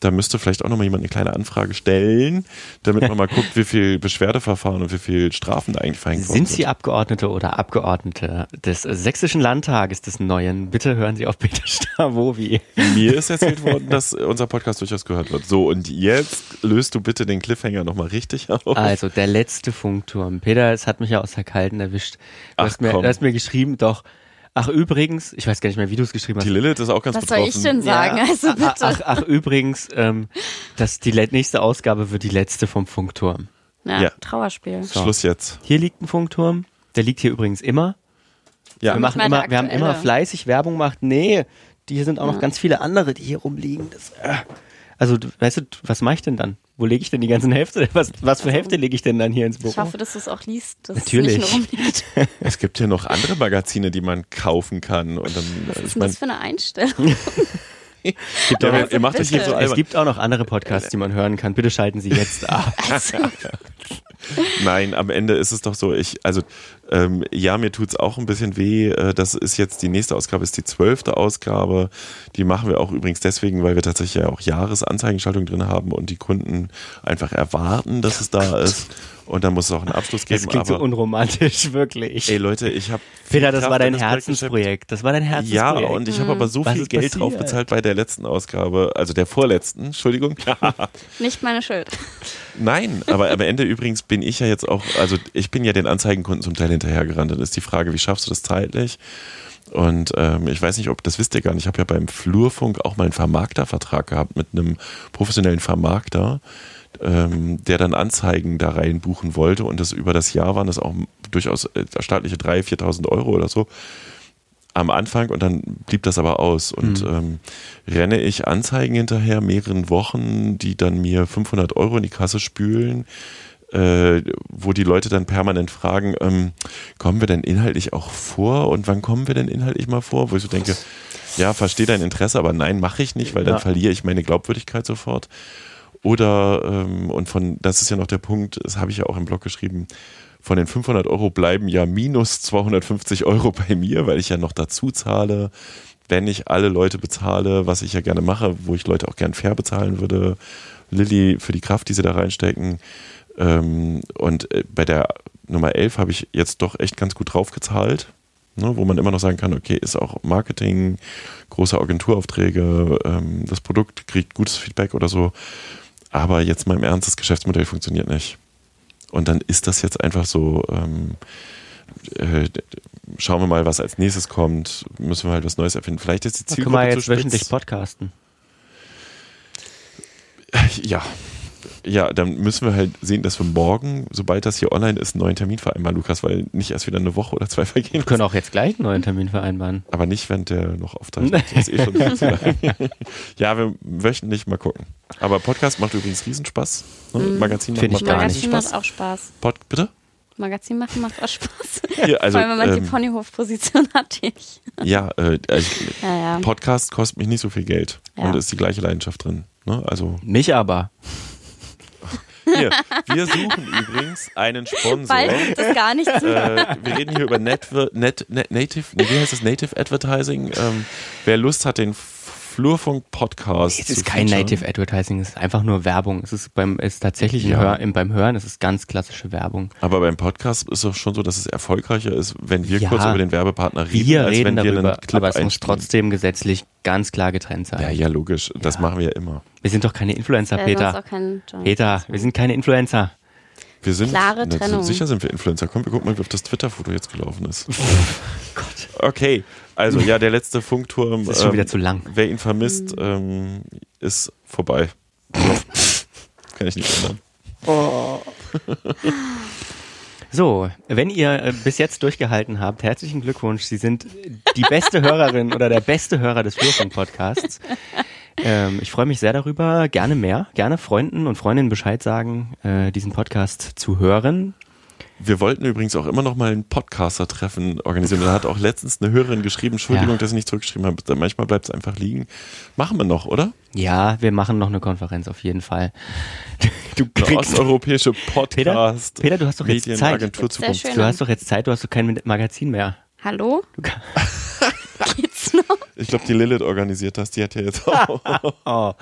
Speaker 3: Da müsste vielleicht auch nochmal jemand eine kleine Anfrage stellen, damit man mal guckt, wie viel Beschwerdeverfahren und wie viel Strafen da eigentlich verhängt worden
Speaker 2: Sind Sie Abgeordnete oder Abgeordnete des Sächsischen Landtages des Neuen? Bitte hören Sie auf Peter Stavovi.
Speaker 3: Mir ist erzählt worden, dass unser Podcast durchaus gehört wird. So, und jetzt löst du bitte den Cliffhanger nochmal richtig auf.
Speaker 2: Also, der letzte Funkturm. Peter, es hat mich ja aus der Kalten erwischt. Du,
Speaker 3: Ach,
Speaker 2: hast, mir, du hast mir geschrieben, doch. Ach, übrigens, ich weiß gar nicht mehr, wie du es geschrieben hast.
Speaker 3: Die Lilith ist auch ganz
Speaker 4: Was soll
Speaker 3: betroffen.
Speaker 4: ich denn sagen?
Speaker 2: Ja.
Speaker 4: Also
Speaker 2: Ach,
Speaker 4: bitte.
Speaker 2: ach, ach, übrigens, ähm, dass die nächste Ausgabe wird die letzte vom Funkturm.
Speaker 4: Ja,
Speaker 3: Ja.
Speaker 4: Trauerspiel.
Speaker 3: Schluss jetzt.
Speaker 2: Hier liegt ein Funkturm. Der liegt hier übrigens immer.
Speaker 3: Ja,
Speaker 2: wir machen immer, wir haben immer fleißig Werbung gemacht. Nee, hier sind auch noch ganz viele andere, die hier rumliegen. Das, äh. Also, weißt du, was mache ich denn dann? Wo lege ich denn die ganzen Hälfte? Was, was für Hälfte lege ich denn dann hier ins Büro?
Speaker 4: Ich hoffe, dass du es auch liest, dass
Speaker 2: Natürlich.
Speaker 4: es nicht nur rumliegt.
Speaker 3: es gibt hier noch andere Magazine, die man kaufen kann. Und dann,
Speaker 4: Was
Speaker 3: ich
Speaker 4: ist denn
Speaker 3: mein,
Speaker 4: das für eine Einstellung?
Speaker 3: gibt ja, ihr macht euch hier so
Speaker 2: es gibt auch noch andere Podcasts, die man hören kann. Bitte schalten Sie jetzt ab.
Speaker 4: Also,
Speaker 3: Nein, am Ende ist es doch so, ich, also ähm, ja, mir tut's auch ein bisschen weh. Äh, das ist jetzt die nächste Ausgabe, ist die zwölfte Ausgabe. Die machen wir auch übrigens deswegen, weil wir tatsächlich ja auch Jahresanzeigenschaltung drin haben und die Kunden einfach erwarten, dass es da ist. Und dann muss es auch einen Abschluss
Speaker 2: Das
Speaker 3: geben.
Speaker 2: klingt so
Speaker 3: aber
Speaker 2: unromantisch, wirklich.
Speaker 3: ey Leute, ich habe
Speaker 2: Peter, das war dein Herzensprojekt. Das war dein
Speaker 3: Ja,
Speaker 2: Herzensprojekt.
Speaker 3: und ich habe aber so
Speaker 2: Was
Speaker 3: viel Geld
Speaker 2: passiert?
Speaker 3: drauf bezahlt bei der letzten Ausgabe, also der vorletzten, Entschuldigung.
Speaker 4: nicht meine Schuld.
Speaker 3: Nein, aber am Ende übrigens bin ich ja jetzt auch, also ich bin ja den Anzeigenkunden zum Teil hinterhergerannt. Dann ist die Frage, wie schaffst du das zeitlich? Und ähm, ich weiß nicht, ob das wisst ihr gar nicht. Ich habe ja beim Flurfunk auch mal einen Vermarktervertrag gehabt mit einem professionellen Vermarkter, ähm, der dann Anzeigen da rein buchen wollte. Und das über das Jahr waren das auch durchaus äh, staatliche 3.000, 4.000 Euro oder so am Anfang und dann blieb das aber aus. Und ähm, renne ich Anzeigen hinterher, mehreren Wochen, die dann mir 500 Euro in die Kasse spülen, äh, wo die Leute dann permanent fragen, ähm, kommen wir denn inhaltlich auch vor und wann kommen wir denn inhaltlich mal vor? Wo ich so denke, ja, verstehe dein Interesse, aber nein, mache ich nicht, weil dann
Speaker 2: Ja.
Speaker 3: verliere ich meine Glaubwürdigkeit sofort. Oder, ähm, und von, das ist ja noch der Punkt, das habe ich ja auch im Blog geschrieben, von den 500 Euro bleiben ja minus 250 Euro bei mir, weil ich ja noch dazu zahle, wenn ich alle Leute bezahle, was ich ja gerne mache, wo ich Leute auch gern fair bezahlen würde. Lilly für die Kraft, die sie da reinstecken. Ähm, und äh, bei der Nummer 11 habe ich jetzt doch echt ganz gut drauf gezahlt, ne, wo man immer noch sagen kann, okay, ist auch Marketing, große Agenturaufträge, ähm, das Produkt kriegt gutes Feedback oder so. Aber jetzt mal im Ernst, das Geschäftsmodell funktioniert nicht. Und dann ist das jetzt einfach so, ähm, äh, schauen wir mal, was als nächstes kommt. Müssen wir halt was Neues erfinden. Vielleicht ist die
Speaker 2: Da können wir
Speaker 3: Zielgruppe
Speaker 2: jetzt
Speaker 3: zu
Speaker 2: wöchentlich podcasten.
Speaker 3: Ja. Ja, dann müssen wir halt sehen, dass wir morgen, sobald das hier online ist, einen neuen Termin vereinbaren, Lukas, weil nicht erst wieder eine Woche oder zwei vergehen.
Speaker 2: Wir können auch jetzt gleich einen neuen Termin vereinbaren.
Speaker 3: Aber nicht, wenn der noch auftaucht. Das ist eh schon viel zu lang. ja, wir wöchentlich mal gucken. Aber Podcast macht übrigens Riesenspaß. Ne? Magazin
Speaker 2: Find ich
Speaker 3: macht
Speaker 2: nicht.
Speaker 3: nicht
Speaker 4: Magazin macht auch Spaß.
Speaker 3: Pod, bitte?
Speaker 4: Magazin machen macht auch Spaß.
Speaker 3: Hier, also,
Speaker 4: Vor allem, wenn man
Speaker 3: ähm,
Speaker 4: die Ponyhof-Position hat. ich-
Speaker 3: Ja, äh, also,
Speaker 4: Ja, ja.
Speaker 3: Podcast kostet mich nicht so viel Geld.
Speaker 4: Ja.
Speaker 3: Und da ist die gleiche Leidenschaft drin. Ne? Also
Speaker 2: Mich aber.
Speaker 3: Hier, wir suchen übrigens einen Sponsor.
Speaker 4: Bald gibt es gar nichts.
Speaker 3: äh, wir reden hier über Netwer- Net, Net, Native, nee, wie heißt das? Native Advertising. Ähm, wer Lust hat, den Flurfunk-Podcast
Speaker 2: Es
Speaker 3: zu
Speaker 2: ist kein
Speaker 3: featuren.
Speaker 2: Native Advertising, es ist einfach nur Werbung. Es ist beim, es ist tatsächlich im
Speaker 3: Ja.
Speaker 2: Hör, im, beim Hören, es ist ganz klassische Werbung.
Speaker 3: Aber beim Podcast ist es schon so, dass es erfolgreicher ist, wenn wir
Speaker 2: Ja.
Speaker 3: kurz über den Werbepartner reden,
Speaker 2: Wir
Speaker 3: als
Speaker 2: reden
Speaker 3: wenn wir
Speaker 2: darüber,
Speaker 3: einen Clip
Speaker 2: aber es muss trotzdem gesetzlich ganz klar getrennt sein.
Speaker 3: Ja, ja, logisch. Das
Speaker 2: Ja.
Speaker 3: machen wir ja immer.
Speaker 2: Wir sind doch keine Influencer,
Speaker 4: Ja, sonst
Speaker 2: Peter.
Speaker 4: auch kein Joint.
Speaker 2: Peter, wir sind keine Influencer.
Speaker 3: Wir sind
Speaker 4: Klare
Speaker 3: na,
Speaker 4: Trennung.
Speaker 3: sicher sind wir Influencer. Komm, wir gucken mal, wie auf das Twitter-Foto jetzt gelaufen ist.
Speaker 2: Gott.
Speaker 3: Okay, also ja, der letzte Funkturm.
Speaker 2: Das ist schon wieder zu lang.
Speaker 3: Wer ihn vermisst, ähm, ist vorbei. Kann ich nicht ändern.
Speaker 2: So, wenn ihr äh, bis jetzt durchgehalten habt, herzlichen Glückwunsch. Sie sind die beste Hörerin oder der beste Hörer des Flurfunk-Podcasts. Ähm, ich freue mich sehr darüber. Gerne mehr. Gerne Freunden und Freundinnen Bescheid sagen, äh, diesen Podcast zu hören.
Speaker 3: Wir wollten übrigens auch immer noch mal ein Podcaster-Treffen organisieren. Da hat auch letztens eine Hörerin geschrieben, Entschuldigung,
Speaker 2: Ja.
Speaker 3: dass ich nicht zurückgeschrieben habe. Manchmal bleibt es einfach liegen. Machen wir noch, oder?
Speaker 2: Ja, wir machen noch eine Konferenz auf jeden Fall. Du
Speaker 3: Eine
Speaker 2: kriegst,
Speaker 3: osteuropäische
Speaker 2: Peter,
Speaker 3: Podcast.
Speaker 2: Peter, du hast doch jetzt Zeit. Du hast doch jetzt Zeit, du hast doch kein Magazin mehr.
Speaker 4: Hallo? Geht's noch?
Speaker 3: Ich glaube, die Lilith organisiert das. Die hat ja jetzt auch.
Speaker 2: Oh.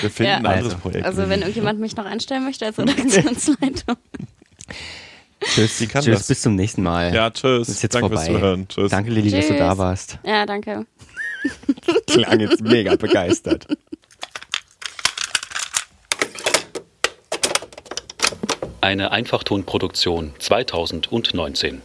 Speaker 3: Wir finden
Speaker 4: Ja.
Speaker 3: ein anderes
Speaker 2: Also,
Speaker 3: Projekt.
Speaker 4: Also wenn irgendjemand mich noch einstellen möchte als Redaktionsleitung.
Speaker 2: Tschüss, tschüss,
Speaker 3: das.
Speaker 2: bis zum nächsten Mal.
Speaker 3: ja, tschüss.
Speaker 2: ist jetzt
Speaker 3: Danke
Speaker 2: vorbei.
Speaker 3: fürs Zuhören. Tschüss.
Speaker 2: Danke, Lilly, dass du da warst.
Speaker 4: Ja, danke.
Speaker 2: Klang jetzt mega begeistert.
Speaker 6: Eine Einfachtonproduktion 2019.